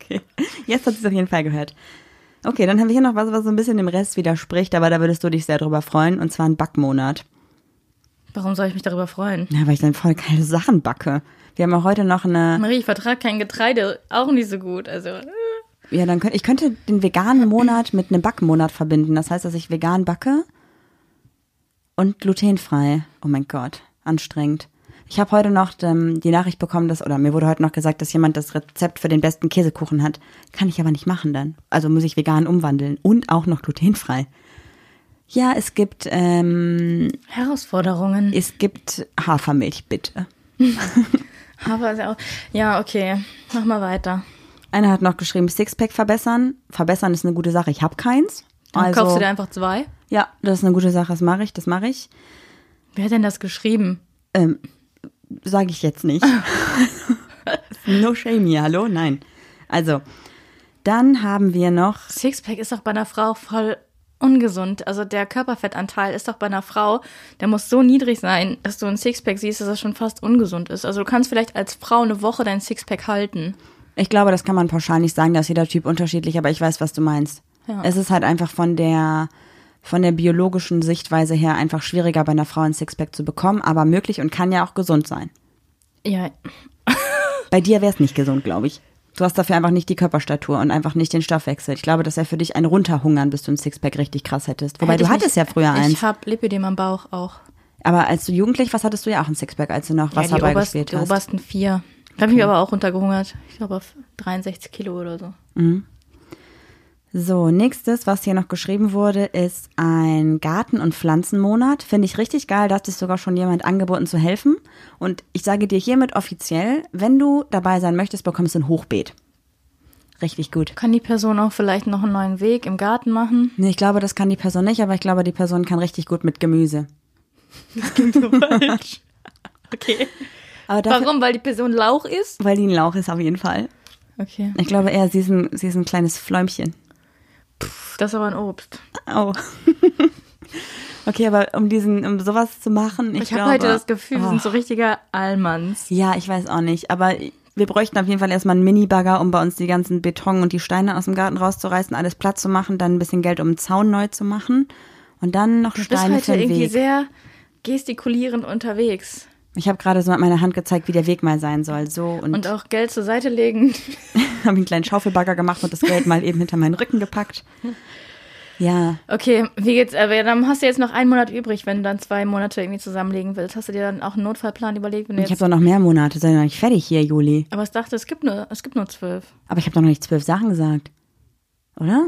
Okay. Jetzt hat sie es auf jeden Fall gehört. Okay, dann haben wir hier noch was, was so ein bisschen dem Rest widerspricht, aber da würdest du dich sehr drüber freuen, und zwar ein Backmonat. Warum soll ich mich darüber freuen? Ja, weil ich dann voll geile Sachen backe. Wir haben auch heute noch eine, Marie, ich vertrage kein Getreide, auch nicht so gut. Also, ja, dann könnte, ich könnte den veganen Monat mit einem Backmonat verbinden. Das heißt, dass ich vegan backe und glutenfrei. Oh mein Gott, anstrengend. Ich habe heute noch ähm, die Nachricht bekommen, dass, oder mir wurde heute noch gesagt, dass jemand das Rezept für den besten Käsekuchen hat. Kann ich aber nicht machen dann. Also muss ich vegan umwandeln und auch noch glutenfrei. Ja, es gibt, ähm, Herausforderungen. es gibt Hafermilch, bitte. Aber ist ja auch- ja, okay. Mach mal weiter. Einer hat noch geschrieben, Sixpack verbessern. Verbessern ist eine gute Sache. Ich habe keins. Dann Also, kaufst du dir einfach zwei. ja, das ist eine gute Sache. Das mache ich, das mache ich. Wer hat denn das geschrieben? Ähm, Sage ich jetzt nicht. no shame hier, hallo? Nein. Also, dann haben wir noch, Sixpack ist doch bei einer Frau voll ungesund. Also der Körperfettanteil ist doch bei einer Frau, der muss so niedrig sein, dass du ein Sixpack siehst, dass das schon fast ungesund ist. Also du kannst vielleicht als Frau eine Woche dein Sixpack halten. ich glaube, das kann man pauschal nicht sagen, da ist jeder Typ unterschiedlich, aber ich weiß, was du meinst. Ja. Es ist halt einfach von der, von der biologischen Sichtweise her einfach schwieriger bei einer Frau ein Sixpack zu bekommen, aber möglich und kann ja auch gesund sein. Ja, Bei dir wäre es nicht gesund, glaube ich. Du hast dafür einfach nicht die Körperstatur und einfach nicht den Stoffwechsel. Ich glaube, das wäre für dich ein Runterhungern, bis du ein Sixpack richtig krass hättest. Wobei hätte du hattest nicht- ja früher eins. Ich habe Lipödem am Bauch auch. Aber als du jugendlich, was hattest du ja auch ein Sixpack, als du noch Ja, die, Wasserball oberst, gespielt die hast? obersten vier. Da habe ich mich aber auch runtergehungert. Ich glaube auf 63 Kilo oder so. So, nächstes, was hier noch geschrieben wurde, ist ein Garten- und Pflanzenmonat. Finde ich richtig geil, da hat sich sogar schon jemand angeboten zu helfen. Und ich sage dir hiermit offiziell, wenn du dabei sein möchtest, bekommst du ein Hochbeet. Richtig gut. Kann die Person auch vielleicht noch einen neuen Weg im Garten machen? Nee, ich glaube, das kann die Person nicht, aber ich glaube, die Person kann richtig gut mit Gemüse. Okay. Aber dafür, Warum? Weil die Person Lauch ist? Weil die ein Lauch ist, auf jeden Fall. Okay. Ich glaube eher, sie ist ein, sie ist ein kleines Fläumchen. Das ist aber ein Obst. Au. okay, aber um diesen, um sowas zu machen, ich, Ich, habe heute das Gefühl, wir Oh. sind so richtiger Allmanns. Ja, ich weiß auch nicht, aber wir bräuchten auf jeden Fall erstmal einen Mini-Bagger, um bei uns die ganzen Beton und die Steine aus dem Garten rauszureißen, alles platt zu machen, dann ein bisschen Geld, um einen Zaun neu zu machen und dann noch Du bist Steine für heute den irgendwie Weg. sehr gestikulierend unterwegs. Ich habe gerade so mit meiner Hand gezeigt, wie der Weg mal sein soll, so und, Und auch Geld zur Seite legen. habe einen kleinen Schaufelbagger gemacht und das Geld mal eben hinter meinen Rücken gepackt. Ja, Okay, wie geht's? Aber dann hast du jetzt noch einen Monat übrig, wenn du dann zwei Monate irgendwie zusammenlegen willst. Hast du dir dann auch einen Notfallplan überlegt? Ich habe doch noch mehr Monate, sind noch nicht fertig hier, Juli. aber ich dachte, es gibt nur, es gibt nur zwölf. Aber ich habe doch noch nicht zwölf Sachen gesagt, oder?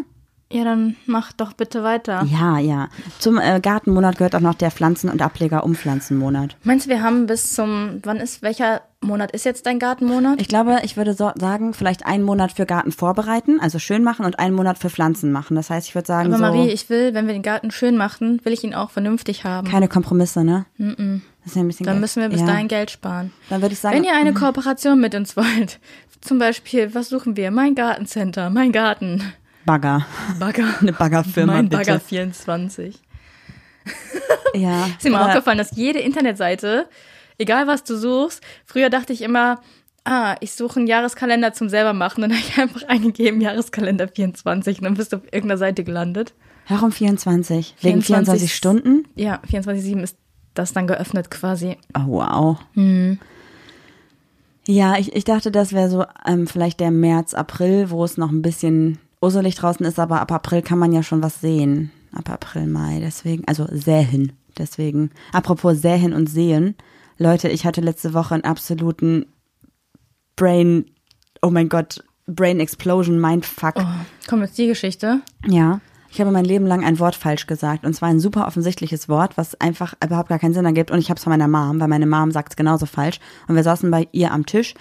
Ja, dann mach doch bitte weiter. Ja, ja. Zum äh, Gartenmonat gehört auch noch der Pflanzen- und Ableger-Umpflanzenmonat. Meinst du, wir haben bis zum, wann ist, welcher Monat ist jetzt dein Gartenmonat? Ich glaube, ich würde so sagen, vielleicht einen Monat für Garten vorbereiten, also schön machen und einen Monat für Pflanzen machen. Das heißt, ich würde sagen, aber so Marie, ich will, wenn wir den Garten schön machen, will ich ihn auch vernünftig haben. keine Kompromisse, ne? Das ist ja ein bisschen Dann Geld. müssen wir bis ja. dahin Geld sparen. Dann würde ich sagen, Wenn ihr eine Kooperation mit uns wollt, zum Beispiel, was suchen wir? Mein Gartencenter, mein Garten. Bagger. Bagger. Eine Baggerfirma, Mein bitte. Bagger 24. Ja. Ist mir aufgefallen, dass jede Internetseite, egal was du suchst, früher dachte ich immer, ah, ich suche einen Jahreskalender zum selber machen. Dann habe ich einfach eingegeben, Jahreskalender 24 und dann bist du auf irgendeiner Seite gelandet. Warum 24? Wegen 24 24 Stunden? Ja, 24-7 ist das dann geöffnet quasi. Oh, wow. Hm. Ja, ich, ich dachte, das wäre so ähm, vielleicht der März, April, wo es noch ein bisschen urselig draußen ist, aber ab April kann man ja schon was sehen. ab April, Mai. Deswegen, also säen. Deswegen. Apropos säen und sehen. Leute, ich hatte letzte Woche einen absoluten Brain, oh mein Gott, Brain Explosion, Mindfuck. Oh, kommt jetzt die Geschichte. Ja. Ich habe mein Leben lang ein Wort falsch gesagt. Und zwar ein super offensichtliches Wort, was einfach überhaupt gar keinen Sinn ergibt. Und ich habe es von meiner Mom, weil meine Mom sagt es genauso falsch. Und wir saßen bei ihr am Tisch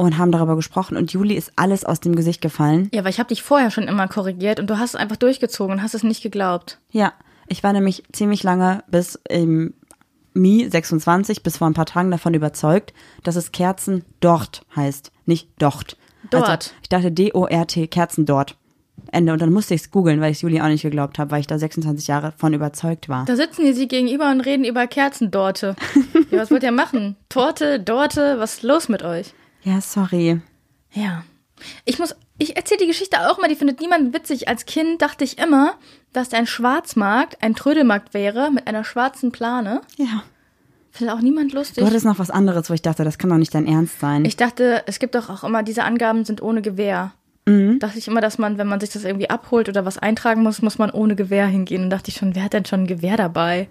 und haben darüber gesprochen. Und Juli ist alles aus dem Gesicht gefallen. Ja, weil ich habe dich vorher schon immer korrigiert und du hast es einfach durchgezogen und hast es nicht geglaubt. Ja, ich war nämlich ziemlich lange bis im Mi 26 bis vor ein paar Tagen davon überzeugt, dass es Kerzen dort heißt, nicht dort. Dort. Also, ich dachte D-O-R-T, Kerzen dort. Ende. Und dann musste ich es googeln, weil ich es Juli auch nicht geglaubt habe, weil ich da 26 Jahre von überzeugt war. Da sitzen die sich gegenüber und reden über Kerzendorte. ja, was wollt ihr machen? Torte, Dorte, was ist los mit euch? Ja, sorry. Ja. Ich muss, ich erzähle die Geschichte auch mal, die findet niemand witzig. Als Kind dachte ich immer, dass ein Schwarzmarkt ein Trödelmarkt wäre mit einer schwarzen Plane. Ja. Findet auch niemand lustig. Du hattest noch was anderes, wo ich dachte, das kann doch nicht dein Ernst sein. Ich dachte, es gibt doch auch immer, diese Angaben sind ohne Gewehr. Mhm. Dachte ich immer, dass man, wenn man sich das irgendwie abholt oder was eintragen muss, muss man ohne Gewehr hingehen. Und dachte ich schon, wer hat denn schon ein Gewehr dabei?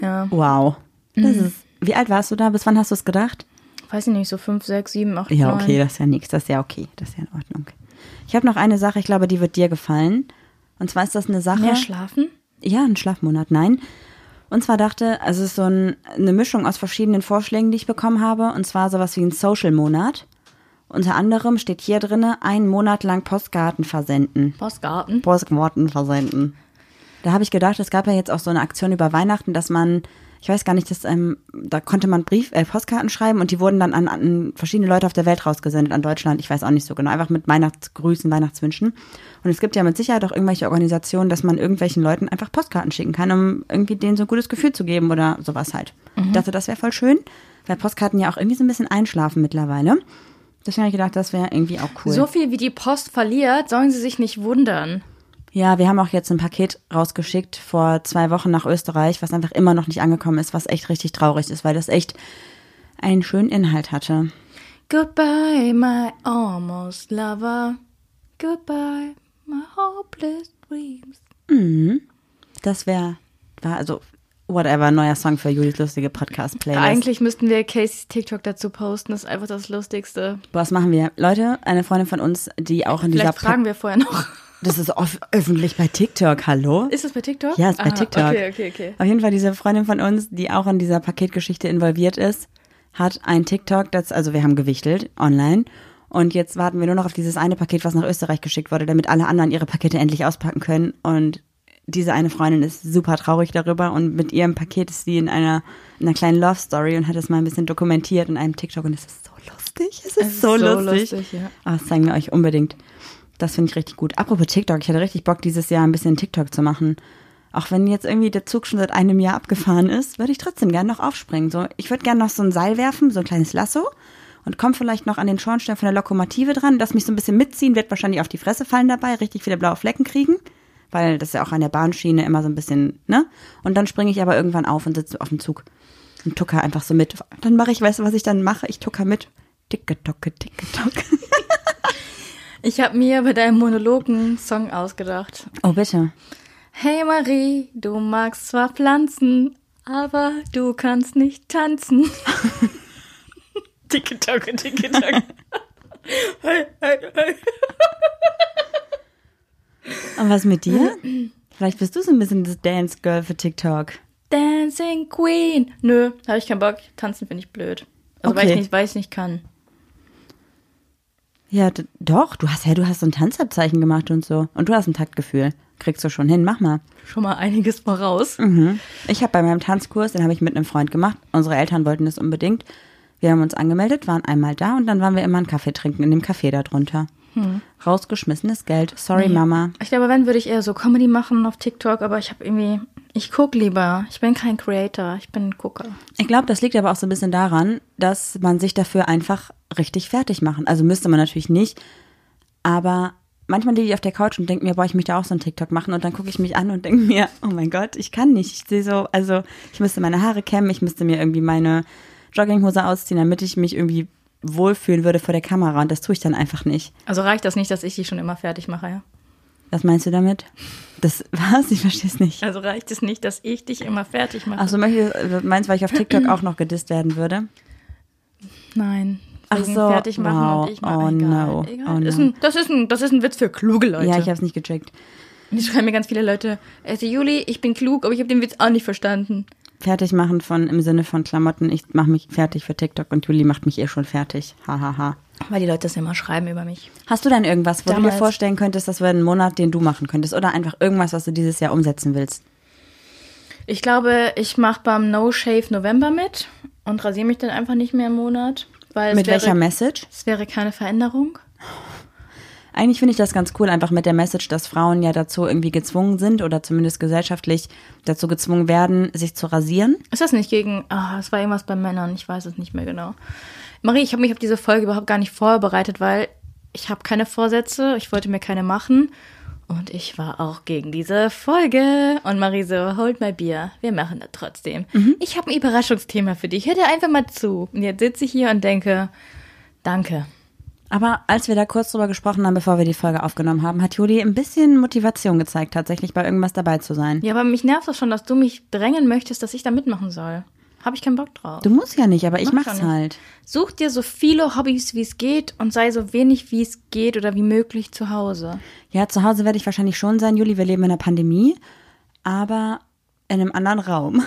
Ja, wow. Das Mhm. ist, wie alt warst du da? Bis wann hast du es gedacht? Weiß ich nicht, so fünf, sechs, sieben, acht, Ja, okay, das ist ja nichts. Das ist ja okay. Das ist ja in Ordnung. Ich habe noch eine Sache, ich glaube, die wird dir gefallen. Und zwar ist das eine Sache. Mehr schlafen? Ja, ein Schlafmonat, nein. Und zwar dachte, also es ist so ein, eine Mischung aus verschiedenen Vorschlägen, die ich bekommen habe. Und zwar sowas wie ein Social-Monat. Unter anderem steht hier drinne, einen Monat lang Postkarten versenden. Postgarten. Postkarten versenden. Da habe ich gedacht, es gab ja jetzt auch so eine Aktion über Weihnachten, dass man, ich weiß gar nicht, dass, ähm, da konnte man Brief, äh, Postkarten schreiben und die wurden dann an, an verschiedene Leute auf der Welt rausgesendet, an Deutschland, ich weiß auch nicht so genau, einfach mit Weihnachtsgrüßen, Weihnachtswünschen. Und es gibt ja mit Sicherheit auch irgendwelche Organisationen, dass man irgendwelchen Leuten einfach Postkarten schicken kann, um irgendwie denen so ein gutes Gefühl zu geben oder sowas halt. Ich dachte, das wäre voll schön, weil Postkarten ja auch irgendwie so ein bisschen einschlafen mittlerweile. Deswegen habe ich gedacht, das wäre irgendwie auch cool. So viel wie die Post verliert, sollen sie sich nicht wundern. Ja, wir haben auch jetzt ein Paket rausgeschickt vor zwei Wochen nach Österreich, was einfach immer noch nicht angekommen ist, was echt richtig traurig ist, weil das echt einen schönen Inhalt hatte. Goodbye, my almost lover. Goodbye, my hopeless dreams. Das wäre, war also, whatever, neuer Song für Julis lustige Podcast-Playlist. Eigentlich müssten wir Caseys TikTok dazu posten. Das ist einfach das Lustigste. Was machen wir? Leute, eine Freundin von uns, die auch in dieser Vielleicht fragen wir vorher noch. Das ist öffentlich bei TikTok, hallo? Ist das bei TikTok? Ja, ist bei TikTok. Okay, okay, okay. Auf jeden Fall diese Freundin von uns, die auch in dieser Paketgeschichte involviert ist, hat ein TikTok, das, also wir haben gewichtelt online. Und jetzt warten wir nur noch auf dieses eine Paket, was nach Österreich geschickt wurde, damit alle anderen ihre Pakete endlich auspacken können. Und diese eine Freundin ist super traurig darüber und mit ihrem Paket ist sie in einer, in einer kleinen Love Story und hat es mal ein bisschen dokumentiert in einem TikTok und es ist so lustig. Es ist, Es ist so, so lustig. lustig, ja. Ah, das zeigen wir euch unbedingt. Das finde ich richtig gut. Apropos TikTok, ich hatte richtig Bock, dieses Jahr ein bisschen TikTok zu machen. Auch wenn jetzt irgendwie der Zug schon seit einem Jahr abgefahren ist, würde ich trotzdem gerne noch aufspringen. So, ich würde gerne noch so ein Seil werfen, so ein kleines Lasso und komme vielleicht noch an den Schornstein von der Lokomotive dran, das mich so ein bisschen mitziehen, wird wahrscheinlich auf die Fresse fallen dabei, richtig viele blaue Flecken kriegen, weil das ja auch an der Bahnschiene immer so ein bisschen, ne? Und dann springe ich aber irgendwann auf und sitze auf dem Zug und tucker einfach so mit. Dann mache ich, weißt du, was ich dann mache? Ich tucker mit. Ticke, tocke, ticke, tocke. Ich habe mir bei deinem Monolog einen Song ausgedacht. Oh, bitte. Hey Marie, du magst zwar Pflanzen, aber du kannst nicht tanzen. TikTok, TikTok. hey, hey, hey. Und was mit dir? Vielleicht bist du so ein bisschen das Dance Girl für TikTok. Dancing Queen. Nö, habe ich keinen Bock. Tanzen finde ich blöd. Also weil Okay. ich nicht, weil ich nicht kann. Ja, doch. Du hast ja, du hast so ein Tanzabzeichen gemacht und so. Und du hast ein Taktgefühl. Kriegst du schon hin. Mach mal. Schon mal einiges voraus. Mhm. Ich habe bei meinem Tanzkurs, den habe ich mit einem Freund gemacht. Unsere Eltern wollten das unbedingt. Wir haben uns angemeldet, waren einmal da und dann waren wir immer einen Kaffee trinken in dem Café da drunter. Rausgeschmissenes Geld. Sorry, Mama. Ich glaube, wenn würde ich eher so Comedy machen auf TikTok, aber ich habe irgendwie, ich guck lieber. Ich bin kein Creator, ich bin ein Gucker. Ich glaube, das liegt aber auch so ein bisschen daran, dass man sich dafür einfach richtig fertig machen. Also müsste man natürlich nicht, aber manchmal liege ich auf der Couch und denke mir, boah, ich möchte auch so ein TikTok machen und dann gucke ich mich an und denke mir, oh mein Gott, ich kann nicht. Ich sehe so, also ich müsste meine Haare kämmen, ich müsste mir irgendwie meine Jogginghose ausziehen, damit ich mich irgendwie wohlfühlen würde vor der Kamera und das tue ich dann einfach nicht. Also reicht das nicht, dass ich die schon immer fertig mache, ja? Was meinst du damit? Das was? Ich verstehe es nicht. Also reicht es nicht, dass ich dich immer fertig mache? Ach so, möchtest, du- meinst, weil ich auf TikTok auch noch gedisst werden würde? Nein. Ach so, fertig machen wow. und ich mache Oh egal, no. egal. Oh das, ist no. ein, das, ist ein, das ist ein Witz für kluge Leute. Ja, ich habe es nicht gecheckt. Die schreiben mir ganz viele Leute, also Juli, ich bin klug, aber ich habe den Witz auch nicht verstanden. Fertig machen von im Sinne von Klamotten. Ich mache mich fertig für TikTok und Juli macht mich eh schon fertig. Hahaha. Ha, ha. Weil die Leute das immer schreiben über mich. Hast du denn irgendwas, wo du Damals. dir vorstellen könntest, das wäre ein Monat, den du machen könntest? Oder einfach irgendwas, was du dieses Jahr umsetzen willst? Ich glaube, ich mache beim No Shave November mit und rasiere mich dann einfach nicht mehr im Monat. Mit wäre, welcher Message? Es wäre keine Veränderung. Eigentlich finde ich das ganz cool, einfach mit der Message, dass Frauen ja dazu irgendwie gezwungen sind oder zumindest gesellschaftlich dazu gezwungen werden, sich zu rasieren. Ist das nicht gegen. Ah, es war irgendwas bei Männern, ich weiß es nicht mehr genau. Marie, ich habe mich auf diese Folge überhaupt gar nicht vorbereitet, weil ich habe keine Vorsätze, ich wollte mir keine machen. Und ich war auch gegen diese Folge. Und Marie so, hold my Bier, wir machen das trotzdem. Ich habe ein Überraschungsthema für dich, hör dir einfach mal zu. Und jetzt sitze ich hier und denke, danke. Aber als wir da kurz drüber gesprochen haben, bevor wir die Folge aufgenommen haben, hat Juli ein bisschen Motivation gezeigt, tatsächlich bei irgendwas dabei zu sein. Ja, aber mich nervt das schon, dass du mich drängen möchtest, dass ich da mitmachen soll. Habe ich keinen Bock drauf. Du musst ja nicht, aber ich Mach mach's halt. Such dir so viele Hobbys, wie es geht und sei so wenig, wie es geht oder wie möglich zu Hause. Ja, zu Hause werde ich wahrscheinlich schon sein, Juli. Wir leben in einer Pandemie, aber in einem anderen Raum.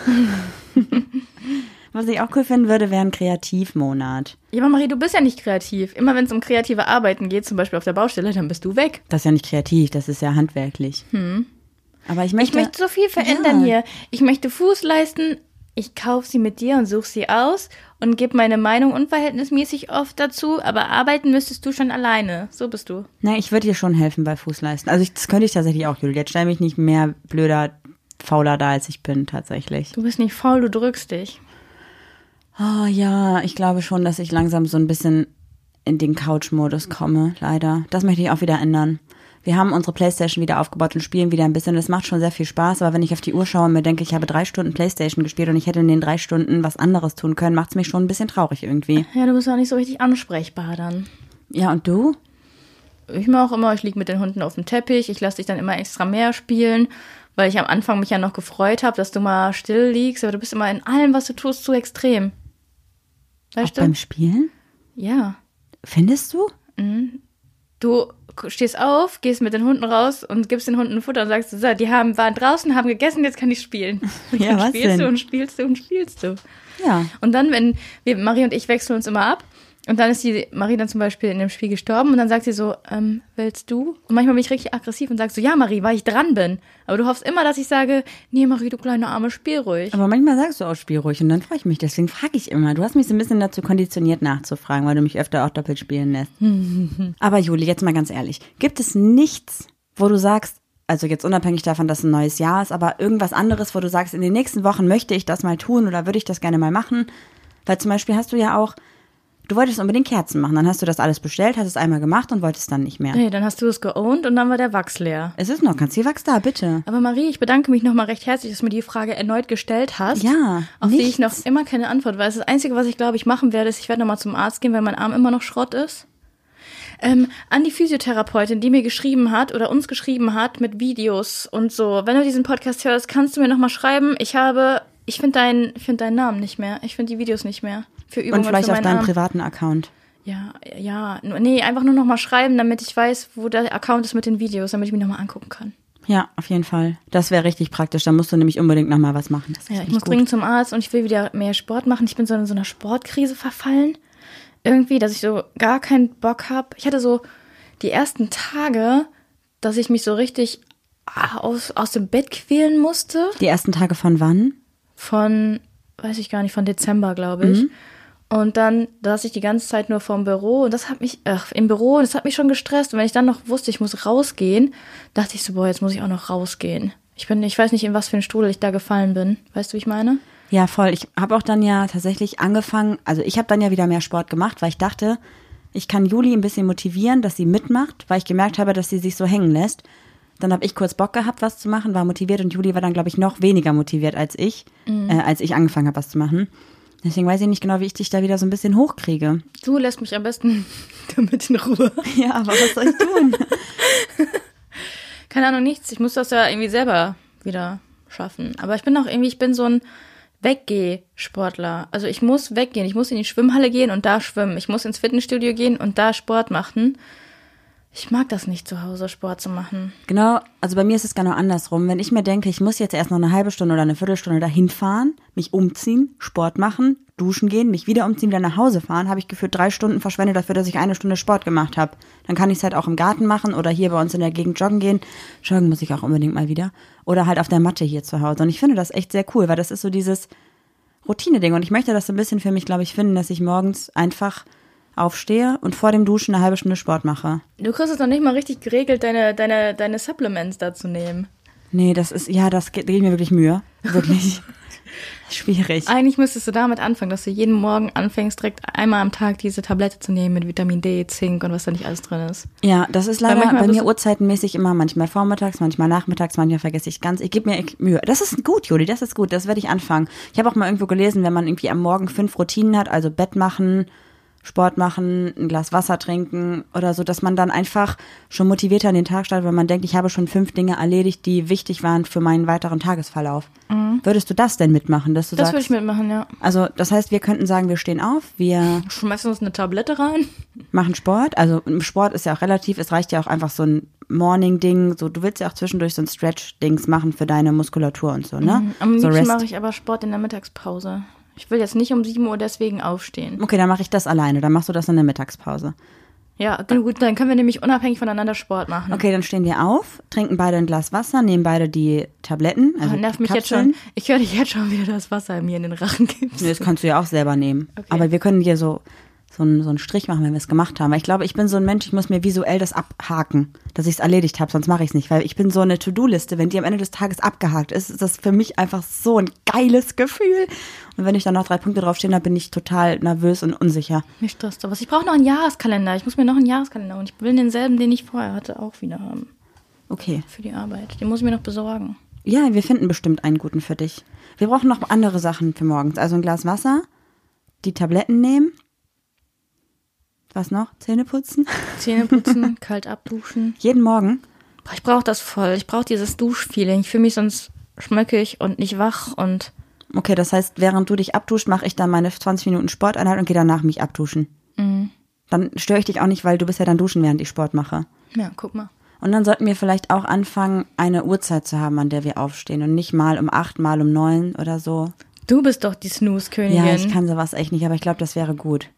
Was ich auch cool finden würde, wäre ein Kreativmonat. Ja, aber Marie, du bist ja nicht kreativ. Immer wenn es um kreative Arbeiten geht, zum Beispiel auf der Baustelle, dann bist du weg. Das ist ja nicht kreativ, das ist ja handwerklich. Aber ich möchte, Ich möchte so viel verändern Ja. hier. Ich möchte Fußleisten. Ich kaufe sie mit dir und suche sie aus und gebe meine Meinung unverhältnismäßig oft dazu, aber arbeiten müsstest du schon alleine. So bist du. Na, ich würde dir schon helfen bei Fußleisten. Also ich, das könnte ich tatsächlich auch, Juli. Jetzt stell mich nicht mehr blöder, fauler da, als ich bin, tatsächlich. Du bist nicht faul, du drückst dich. Oh ja, ich glaube schon, dass ich langsam so ein bisschen in den Couch-Modus komme, leider. Das möchte ich auch wieder ändern. Wir haben unsere Playstation wieder aufgebaut und spielen wieder ein bisschen. Das macht schon sehr viel Spaß, aber wenn ich auf die Uhr schaue und mir denke, ich habe drei Stunden Playstation gespielt und ich hätte in den drei Stunden was anderes tun können, macht es mich schon ein bisschen traurig irgendwie. Ja, du bist auch nicht so richtig ansprechbar dann. Ja, und du? Ich mache auch immer, ich liege mit den Hunden auf dem Teppich, ich lasse dich dann immer extra mehr spielen, weil ich am Anfang mich ja noch gefreut habe, dass du mal still liegst, aber du bist immer in allem, was du tust, zu extrem. Auch Weißt du? beim Spielen? Ja. Findest du? Du stehst auf, gehst mit den Hunden raus und gibst den Hunden Futter und sagst, so, die haben, waren draußen, haben gegessen, jetzt kann ich spielen. Und Ja, dann was spielst denn? du und spielst du und spielst du. Ja. Und dann, wenn wir, Marie und ich wechseln uns immer ab, und dann ist die Marie dann zum Beispiel in dem Spiel gestorben und dann sagt sie so, ähm, willst du? Und manchmal bin ich richtig aggressiv und sag so, ja Marie, weil ich dran bin. Aber du hoffst immer, dass ich sage, nee Marie, du kleine Arme, spiel ruhig. Aber manchmal sagst du auch Spiel ruhig und dann freue ich mich. Deswegen frage ich immer. Du hast mich so ein bisschen dazu konditioniert nachzufragen, weil du mich öfter auch doppelt spielen lässt. Aber Juli, jetzt mal ganz ehrlich. Gibt es nichts, wo du sagst, also jetzt unabhängig davon, dass ein neues Jahr ist, aber irgendwas anderes, wo du sagst, in den nächsten Wochen möchte ich das mal tun oder würde ich das gerne mal machen? Weil zum Beispiel hast du ja auch, du wolltest unbedingt Kerzen machen. Dann hast du das alles bestellt, hast es einmal gemacht und wolltest dann nicht mehr. Nee, dann hast du es geowned und dann war der Wachs leer. Es ist noch ganz viel Wachs da, bitte. Aber Marie, ich bedanke mich nochmal recht herzlich, dass du mir die Frage erneut gestellt hast. Ja, Auf die ich nichts. noch immer keine Antwort weiß. Das Einzige, was ich glaube, ich machen werde, ist, ich werde nochmal zum Arzt gehen, weil mein Arm immer noch Schrott ist. Ähm, an die Physiotherapeutin, die mir geschrieben hat oder uns geschrieben hat mit Videos und so. Wenn du diesen Podcast hörst, kannst du mir nochmal schreiben. Ich habe, ich finde deinen, ich finde deinen Namen nicht mehr. Ich finde die Videos nicht mehr. Für Übungen Und vielleicht auf deinem Arm. privaten Account. Ja, ja, nee, einfach nur nochmal schreiben, damit ich weiß, wo der Account ist mit den Videos, damit ich mich nochmal angucken kann. Ja, auf jeden Fall. Das wäre richtig praktisch. Da musst du nämlich unbedingt nochmal was machen. Ja, ich muss gut. dringend zum Arzt und ich will wieder mehr Sport machen. Ich bin so in so einer Sportkrise verfallen. Irgendwie, dass ich so gar keinen Bock habe. Ich hatte so die ersten Tage, dass ich mich so richtig ah, aus, aus dem Bett quälen musste. Die ersten Tage von wann? Von, weiß ich gar nicht, von Dezember, glaube ich. Und dann saß ich die ganze Zeit nur vorm Büro und das hat mich, ach, im Büro, und das hat mich schon gestresst. Und wenn ich dann noch wusste, ich muss rausgehen, dachte ich so, boah, jetzt muss ich auch noch rausgehen. Ich bin, ich weiß nicht, in was für einen Strudel ich da gefallen bin. Weißt du, wie ich meine? Ja, voll. Ich habe auch dann ja tatsächlich angefangen, also ich habe dann ja wieder mehr Sport gemacht, weil ich dachte, ich kann Juli ein bisschen motivieren, dass sie mitmacht, weil ich gemerkt habe, dass sie sich so hängen lässt. Dann habe ich kurz Bock gehabt, was zu machen, war motiviert und Juli war dann, glaube ich, noch weniger motiviert als ich, äh, als ich angefangen habe, was zu machen. Deswegen weiß ich nicht genau, wie ich dich da wieder so ein bisschen hochkriege. Du lässt mich am besten damit in Ruhe. Ja, aber was soll ich tun? keine Ahnung, nichts. Ich muss das ja irgendwie selber wieder schaffen. Aber ich bin auch irgendwie, ich bin so ein Weggeh-Sportler. Also ich muss weggehen. Ich muss in die Schwimmhalle gehen und da schwimmen. Ich muss ins Fitnessstudio gehen und da Sport machen. Ich mag das nicht, zu Hause Sport zu machen. Genau, also bei mir ist es genau andersrum. Wenn ich mir denke, ich muss jetzt erst noch eine halbe Stunde oder eine Viertelstunde dahin fahren, mich umziehen, Sport machen, duschen gehen, mich wieder umziehen, wieder nach Hause fahren, habe ich gefühlt drei Stunden verschwendet dafür, dass ich eine Stunde Sport gemacht habe. Dann kann ich es halt auch im Garten machen oder hier bei uns in der Gegend joggen gehen. Joggen muss ich auch unbedingt mal wieder. Oder halt auf der Matte hier zu Hause. Und ich finde das echt sehr cool, weil das ist so dieses Routine-Ding. Und ich möchte das so ein bisschen für mich, glaube ich, finden, dass ich morgens einfach aufstehe und vor dem Duschen eine halbe Stunde Sport mache. Du kriegst es noch nicht mal richtig geregelt, deine, deine, deine Supplements da zu nehmen. Nee, das ist, ja, das geht, geht mir wirklich Mühe. Wirklich. Schwierig. Eigentlich müsstest du damit anfangen, dass du jeden Morgen anfängst, direkt einmal am Tag diese Tablette zu nehmen mit Vitamin D, Zink und was da nicht alles drin ist. Ja, das ist leider bei mir uhrzeitenmäßig immer manchmal vormittags, manchmal nachmittags, manchmal vergesse ich ganz. Ich gebe mir Mühe. Das ist gut, Juli, das ist gut, das werde ich anfangen. Ich habe auch mal irgendwo gelesen, wenn man irgendwie am Morgen fünf Routinen hat, also Bett machen, Sport machen, ein Glas Wasser trinken oder so, dass man dann einfach schon motivierter in den Tag startet, weil man denkt, ich habe schon fünf Dinge erledigt, die wichtig waren für meinen weiteren Tagesverlauf. Würdest du das denn mitmachen, dass du Mhm. Das sagst? würde ich mitmachen, ja. also, das heißt, wir könnten sagen, wir stehen auf, wir Schmeißen uns eine Tablette rein. machen Sport. Also im Sport ist ja auch relativ, es reicht ja auch einfach so ein Morning-Ding. So, du willst ja auch zwischendurch so ein Stretch-Dings machen für deine Muskulatur und so, ne? Mhm. Am so liebsten mache ich aber Sport in der Mittagspause. Ich will jetzt nicht um 7 Uhr deswegen aufstehen. Okay, dann mache ich das alleine. Dann machst du das in der Mittagspause. Ja, gut, dann können wir nämlich unabhängig voneinander Sport machen. Okay, dann stehen wir auf, trinken beide ein Glas Wasser, nehmen beide die Tabletten. Also Oh, nervt die mich jetzt schon. Ich höre dich jetzt schon wieder das Wasser mir in den Rachen gibst. Nee, das kannst du ja auch selber nehmen. Okay. Aber wir können dir so, so, einen, so einen Strich machen, wenn wir es gemacht haben. Weil ich glaube, ich bin so ein Mensch, ich muss mir visuell das abhaken, dass ich es erledigt habe, sonst mache ich es nicht. Weil ich bin so eine To-Do-Liste. Wenn die am Ende des Tages abgehakt ist, ist das für mich einfach so ein geiles Gefühl. Und wenn ich dann noch drei Punkte draufstehen habe, bin ich total nervös und unsicher. Mich stresst sowas. Ich brauche noch einen Jahreskalender. Ich muss mir noch einen Jahreskalender und ich will denselben, den ich vorher hatte, auch wieder haben. Okay. Für die Arbeit. Den muss ich mir noch besorgen. Ja, wir finden bestimmt einen guten für dich. Wir brauchen noch andere Sachen für morgens. Also ein Glas Wasser, die Tabletten nehmen. Was noch? Zähne putzen? Zähne putzen, kalt abduschen. Jeden Morgen. Boah, Ich brauche das voll. Ich brauche dieses Duschfeeling. Ich fühle mich sonst schmöckig und nicht wach und Okay, das heißt, während du dich abduscht, mache ich dann meine 20 Minuten Sporteinheit und gehe danach mich abduschen. Dann störe ich dich auch nicht, weil du bist ja dann duschen, während ich Sport mache. ja, guck mal. Und dann sollten wir vielleicht auch anfangen, eine Uhrzeit zu haben, an der wir aufstehen und nicht mal um acht, mal um neun oder so. Du bist doch die Snooze-Königin. Ja, ich kann sowas echt nicht, aber ich glaube, das wäre gut.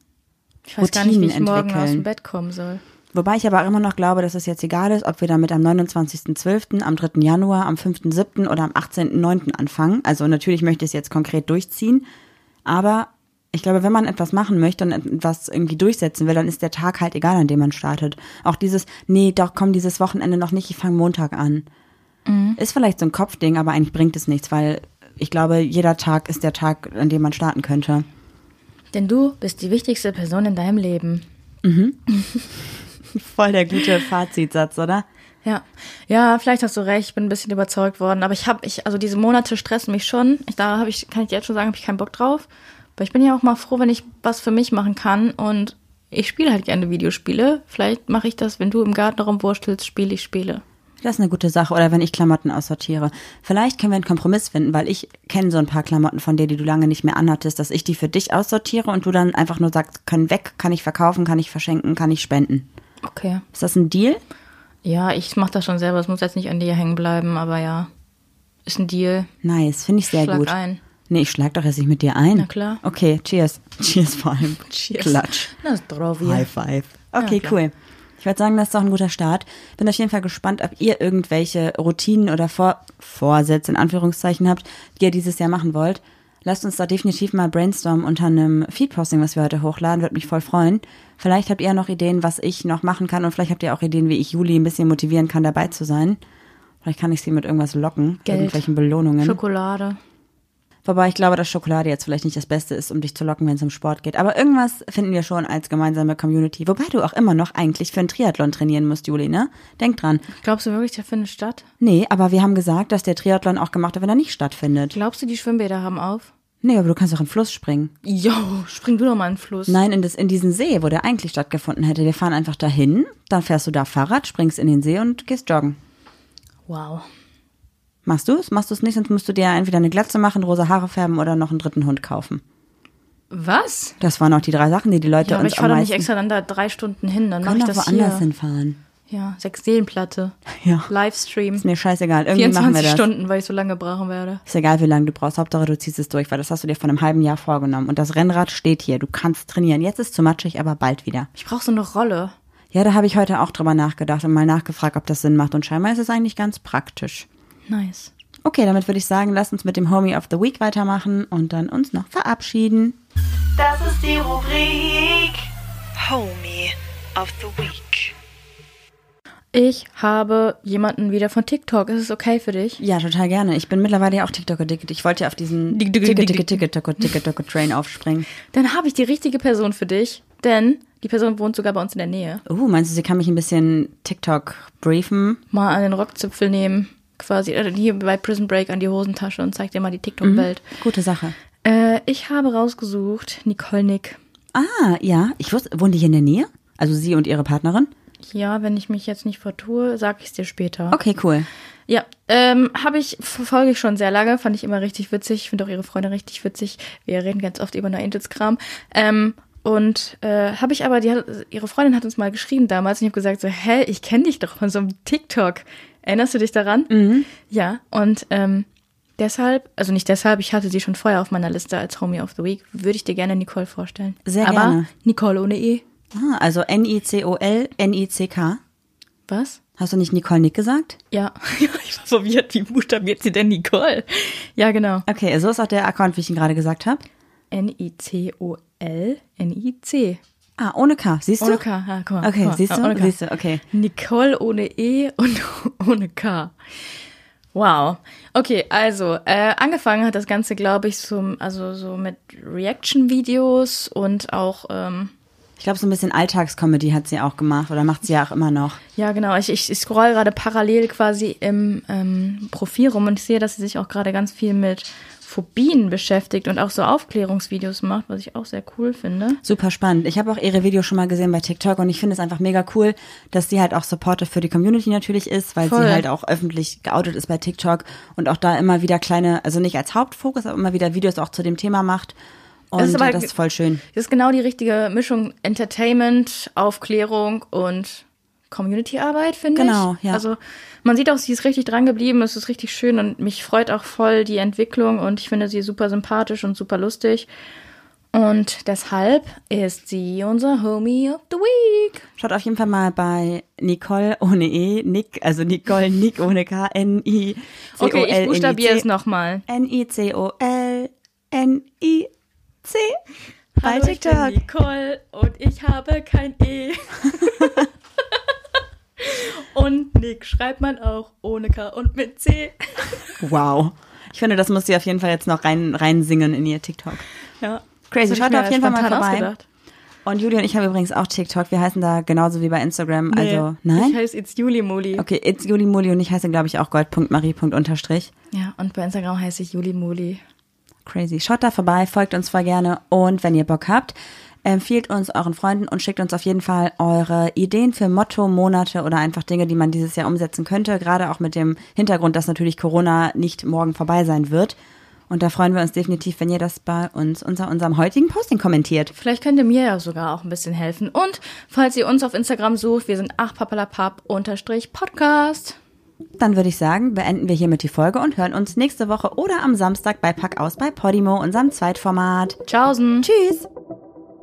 Ich weiß gar nicht, wie ich Routinen morgen aus dem Bett kommen soll. Wobei ich aber immer noch glaube, dass es jetzt egal ist, ob wir damit am 29.12., am 3. Januar, am 5.7. oder am 18.9. anfangen. Also natürlich möchte ich es jetzt konkret durchziehen. Aber ich glaube, wenn man etwas machen möchte und etwas irgendwie durchsetzen will, dann ist der Tag halt egal, an dem man startet. Auch dieses, nee, doch, komm dieses Wochenende noch nicht, ich fange Montag an. Ist vielleicht so ein Kopfding, aber eigentlich bringt es nichts, weil ich glaube, jeder Tag ist der Tag, an dem man starten könnte. Denn du bist die wichtigste Person in deinem Leben. Voll der gute Fazitsatz, oder? Ja, ja, vielleicht hast du recht. Ich bin ein bisschen überzeugt worden, aber ich habe, ich, also diese Monate stressen mich schon. Ich, da habe ich, kann ich dir jetzt schon sagen, habe ich keinen Bock drauf. Aber ich bin ja auch mal froh, wenn ich was für mich machen kann und ich spiele halt gerne Videospiele. Vielleicht mache ich das, wenn du im Garten rumwurstelst, spiele ich Spiele. Das ist eine gute Sache. Oder wenn ich Klamotten aussortiere. Vielleicht können wir einen Kompromiss finden, weil ich kenne so ein paar Klamotten von dir, die du lange nicht mehr anhattest, dass ich die für dich aussortiere und du dann einfach nur sagst, können weg, kann ich verkaufen, kann ich verschenken, kann ich spenden. Okay. Ist das ein Deal? Ja, ich mache das schon selber. Es muss jetzt nicht an dir hängen bleiben, aber ja, ist ein Deal. Nice, finde ich sehr Schlag gut. ein. Nee, ich schlag doch jetzt nicht mit dir ein. Na klar. Okay, cheers. Cheers vor allem. Cheers. Klatsch. Na, Zdrowie. High five. Okay, Ja, cool. Ich würde sagen, das ist doch ein guter Start. Bin auf jeden Fall gespannt, ob ihr irgendwelche Routinen oder Vor Vorsätze in Anführungszeichen habt, die ihr dieses Jahr machen wollt. Lasst uns da definitiv mal brainstormen unter einem Feed-Posting, was wir heute hochladen. Würde mich voll freuen. Vielleicht habt ihr noch Ideen, was ich noch machen kann und vielleicht habt ihr auch Ideen, wie ich Juli ein bisschen motivieren kann, dabei zu sein. Vielleicht kann ich sie mit irgendwas locken, Geld. irgendwelchen Belohnungen. Schokolade. Wobei ich glaube, dass Schokolade jetzt vielleicht nicht das Beste ist, um dich zu locken, wenn es um Sport geht. Aber irgendwas finden wir schon als gemeinsame Community. Wobei du auch immer noch eigentlich für einen Triathlon trainieren musst, Juli, ne? Denk dran. Glaubst du wirklich, der findet statt? Nee, aber wir haben gesagt, dass der Triathlon auch gemacht wird, wenn er nicht stattfindet. Glaubst du, die Schwimmbäder haben auf? Nee, aber du kannst auch in den Fluss springen. Jo, spring du doch mal in den Fluss. Nein, in, das, in diesen See, wo der eigentlich stattgefunden hätte. Wir fahren einfach dahin, dann fährst du da Fahrrad, springst in den See und gehst joggen. Wow. Machst du es? Machst du es nicht, sonst musst du dir entweder eine Glatze machen, rosa Haare färben oder noch einen dritten Hund kaufen. Was? Das waren auch die drei Sachen, die die Leute Ja, aber uns ich fahre doch nicht extra dann da drei Stunden hin, dann mache ich das woanders hier. hinfahren. Ja, sechs Seelenplatte. Ja. Livestream. Ist mir scheißegal. Irgendwie machen wir 24 das. Stunden, weil ich so lange brauchen werde. Ist egal, wie lange du brauchst. Hauptsache, du ziehst es durch, weil das hast du dir vor einem halben Jahr vorgenommen. Und das Rennrad steht hier. Du kannst trainieren. Jetzt ist zu matschig, aber bald wieder. Ich brauche so eine Rolle. Ja, da habe ich heute auch drüber nachgedacht und mal nachgefragt, ob das Sinn macht. Und scheinbar ist es eigentlich ganz praktisch. Nice. Okay, damit würde ich sagen, lass uns mit dem Homie of the Week weitermachen und dann uns noch verabschieden. Das ist die Rubrik Homie of the Week. Ich habe jemanden wieder von TikTok. Ist es okay für dich? Ja, total gerne. Ich bin mittlerweile ja auch TikTok-addicted. Ich wollte ja auf diesen Dick, dick, Ticket, dick, Ticket, Ticket, Ticket, Ticket, Ticket Train aufspringen. Dann habe ich die richtige Person für dich, denn die Person wohnt sogar bei uns in der Nähe. Uh, meinst du, sie kann mich ein bisschen TikTok briefen? Mal an den Rockzipfel nehmen, quasi äh, hier bei Prison Break an die Hosentasche und zeig dir mal die TikTok-Welt. Gute Sache. Äh, ich habe rausgesucht Nicole Nick. Ah, ja. Ich wusste, wohnen die hier in der Nähe? Also sie und ihre Partnerin? Ja, wenn ich mich jetzt nicht vertue, sag ich es dir später. Okay, cool. Ja, ähm, habe ich, verfolge ich schon sehr lange, fand ich immer richtig witzig. Ich finde auch ihre Freunde richtig witzig. Wir reden ganz oft über No Angels Kram. Ähm, und äh, habe ich aber, die hat, ihre Freundin hat uns mal geschrieben damals und ich habe gesagt so, hä, ich kenne dich doch von so einem TikTok. Erinnerst du dich daran? Mhm. Ja, und ähm, deshalb, also nicht deshalb, ich hatte sie schon vorher auf meiner Liste als Homie of the Week, würde ich dir gerne Nicole vorstellen. Sehr aber gerne. Nicole ohne E. Ah, also N-I-C-O-L, N-I-C-K. Was? Hast du nicht Nicole Nick gesagt? Ja, ich war verwirrt, wie buchstabiert sie denn Nicole? Ja, genau. Okay, so ist auch der Account, wie ich ihn gerade gesagt habe. N-I-C-O-L, N-I-C. Ah, ohne K, siehst du? Ohne K, ah, guck mal. Okay, guck mal. siehst Ah, du? Ohne K. Siehst du, okay. Nicole ohne E und ohne K. Wow. Okay, also äh, angefangen hat das Ganze, glaube ich, so, also so mit Reaction-Videos und auch ähm, Ich glaube, so ein bisschen Alltagscomedy hat sie auch gemacht oder macht sie ja auch immer noch. Ja, genau. Ich, ich, ich scroll gerade parallel quasi im ähm, Profil rum und ich sehe, dass sie sich auch gerade ganz viel mit Phobien beschäftigt und auch so Aufklärungsvideos macht, was ich auch sehr cool finde. Super spannend. Ich habe auch ihre Videos schon mal gesehen bei TikTok und ich finde es einfach mega cool, dass sie halt auch supportive für die Community natürlich ist, weil Voll. sie halt auch öffentlich geoutet ist bei TikTok und auch da immer wieder kleine, also nicht als Hauptfokus, aber immer wieder Videos auch zu dem Thema macht. Und Das ist aber- das ist voll schön. Das ist genau die richtige Mischung Entertainment, Aufklärung und Community-Arbeit, finde Genau, ich. ja. Also man sieht auch, sie ist richtig dran geblieben, es ist richtig schön und mich freut auch voll die Entwicklung und ich finde sie super sympathisch und super lustig. Und deshalb ist sie unser Homie of the Week. Schaut auf jeden Fall mal bei Nicole ohne E, Nick, also Nicole Nick ohne K, N-I-C-O-L. Okay, ich buchstabiere es nochmal. N-I-C-O-L, N-I-C. Bei TikTok. Nicole und ich habe kein E. Nick schreibt man auch ohne K und mit C. Wow. Ich finde, das muss sie auf jeden Fall jetzt noch rein, rein singen in ihr TikTok. Ja. Crazy. Schaut ich auf jeden Fall mal vorbei. ausgedacht. Und Julia und ich haben übrigens auch TikTok. Wir heißen da genauso wie bei Instagram. Also, Ich nein? heiße jetzt Juli Muli. Okay, it's Juli Muli und ich heiße, glaube ich, auch gold.marie.unterstrich. Ja, und bei Instagram heiße ich Juli Muli. Crazy. Schaut da vorbei, folgt uns voll gerne und wenn ihr Bock habt, empfiehlt uns euren Freunden und schickt uns auf jeden Fall eure Ideen für Motto, Monate oder einfach Dinge, die man dieses Jahr umsetzen könnte. Gerade auch mit dem Hintergrund, dass natürlich Corona nicht morgen vorbei sein wird. Und da freuen wir uns definitiv, wenn ihr das bei uns unter unserem heutigen Posting kommentiert. Vielleicht könnt ihr mir ja sogar auch ein bisschen helfen. Und falls ihr uns auf Instagram sucht, wir sind achpapalapap unterstrich Podcast. Dann würde ich sagen, beenden wir hiermit die Folge und hören uns nächste Woche oder am Samstag bei Pack aus bei Podimo, unserem Zweitformat. Tschaußen. Tschüss!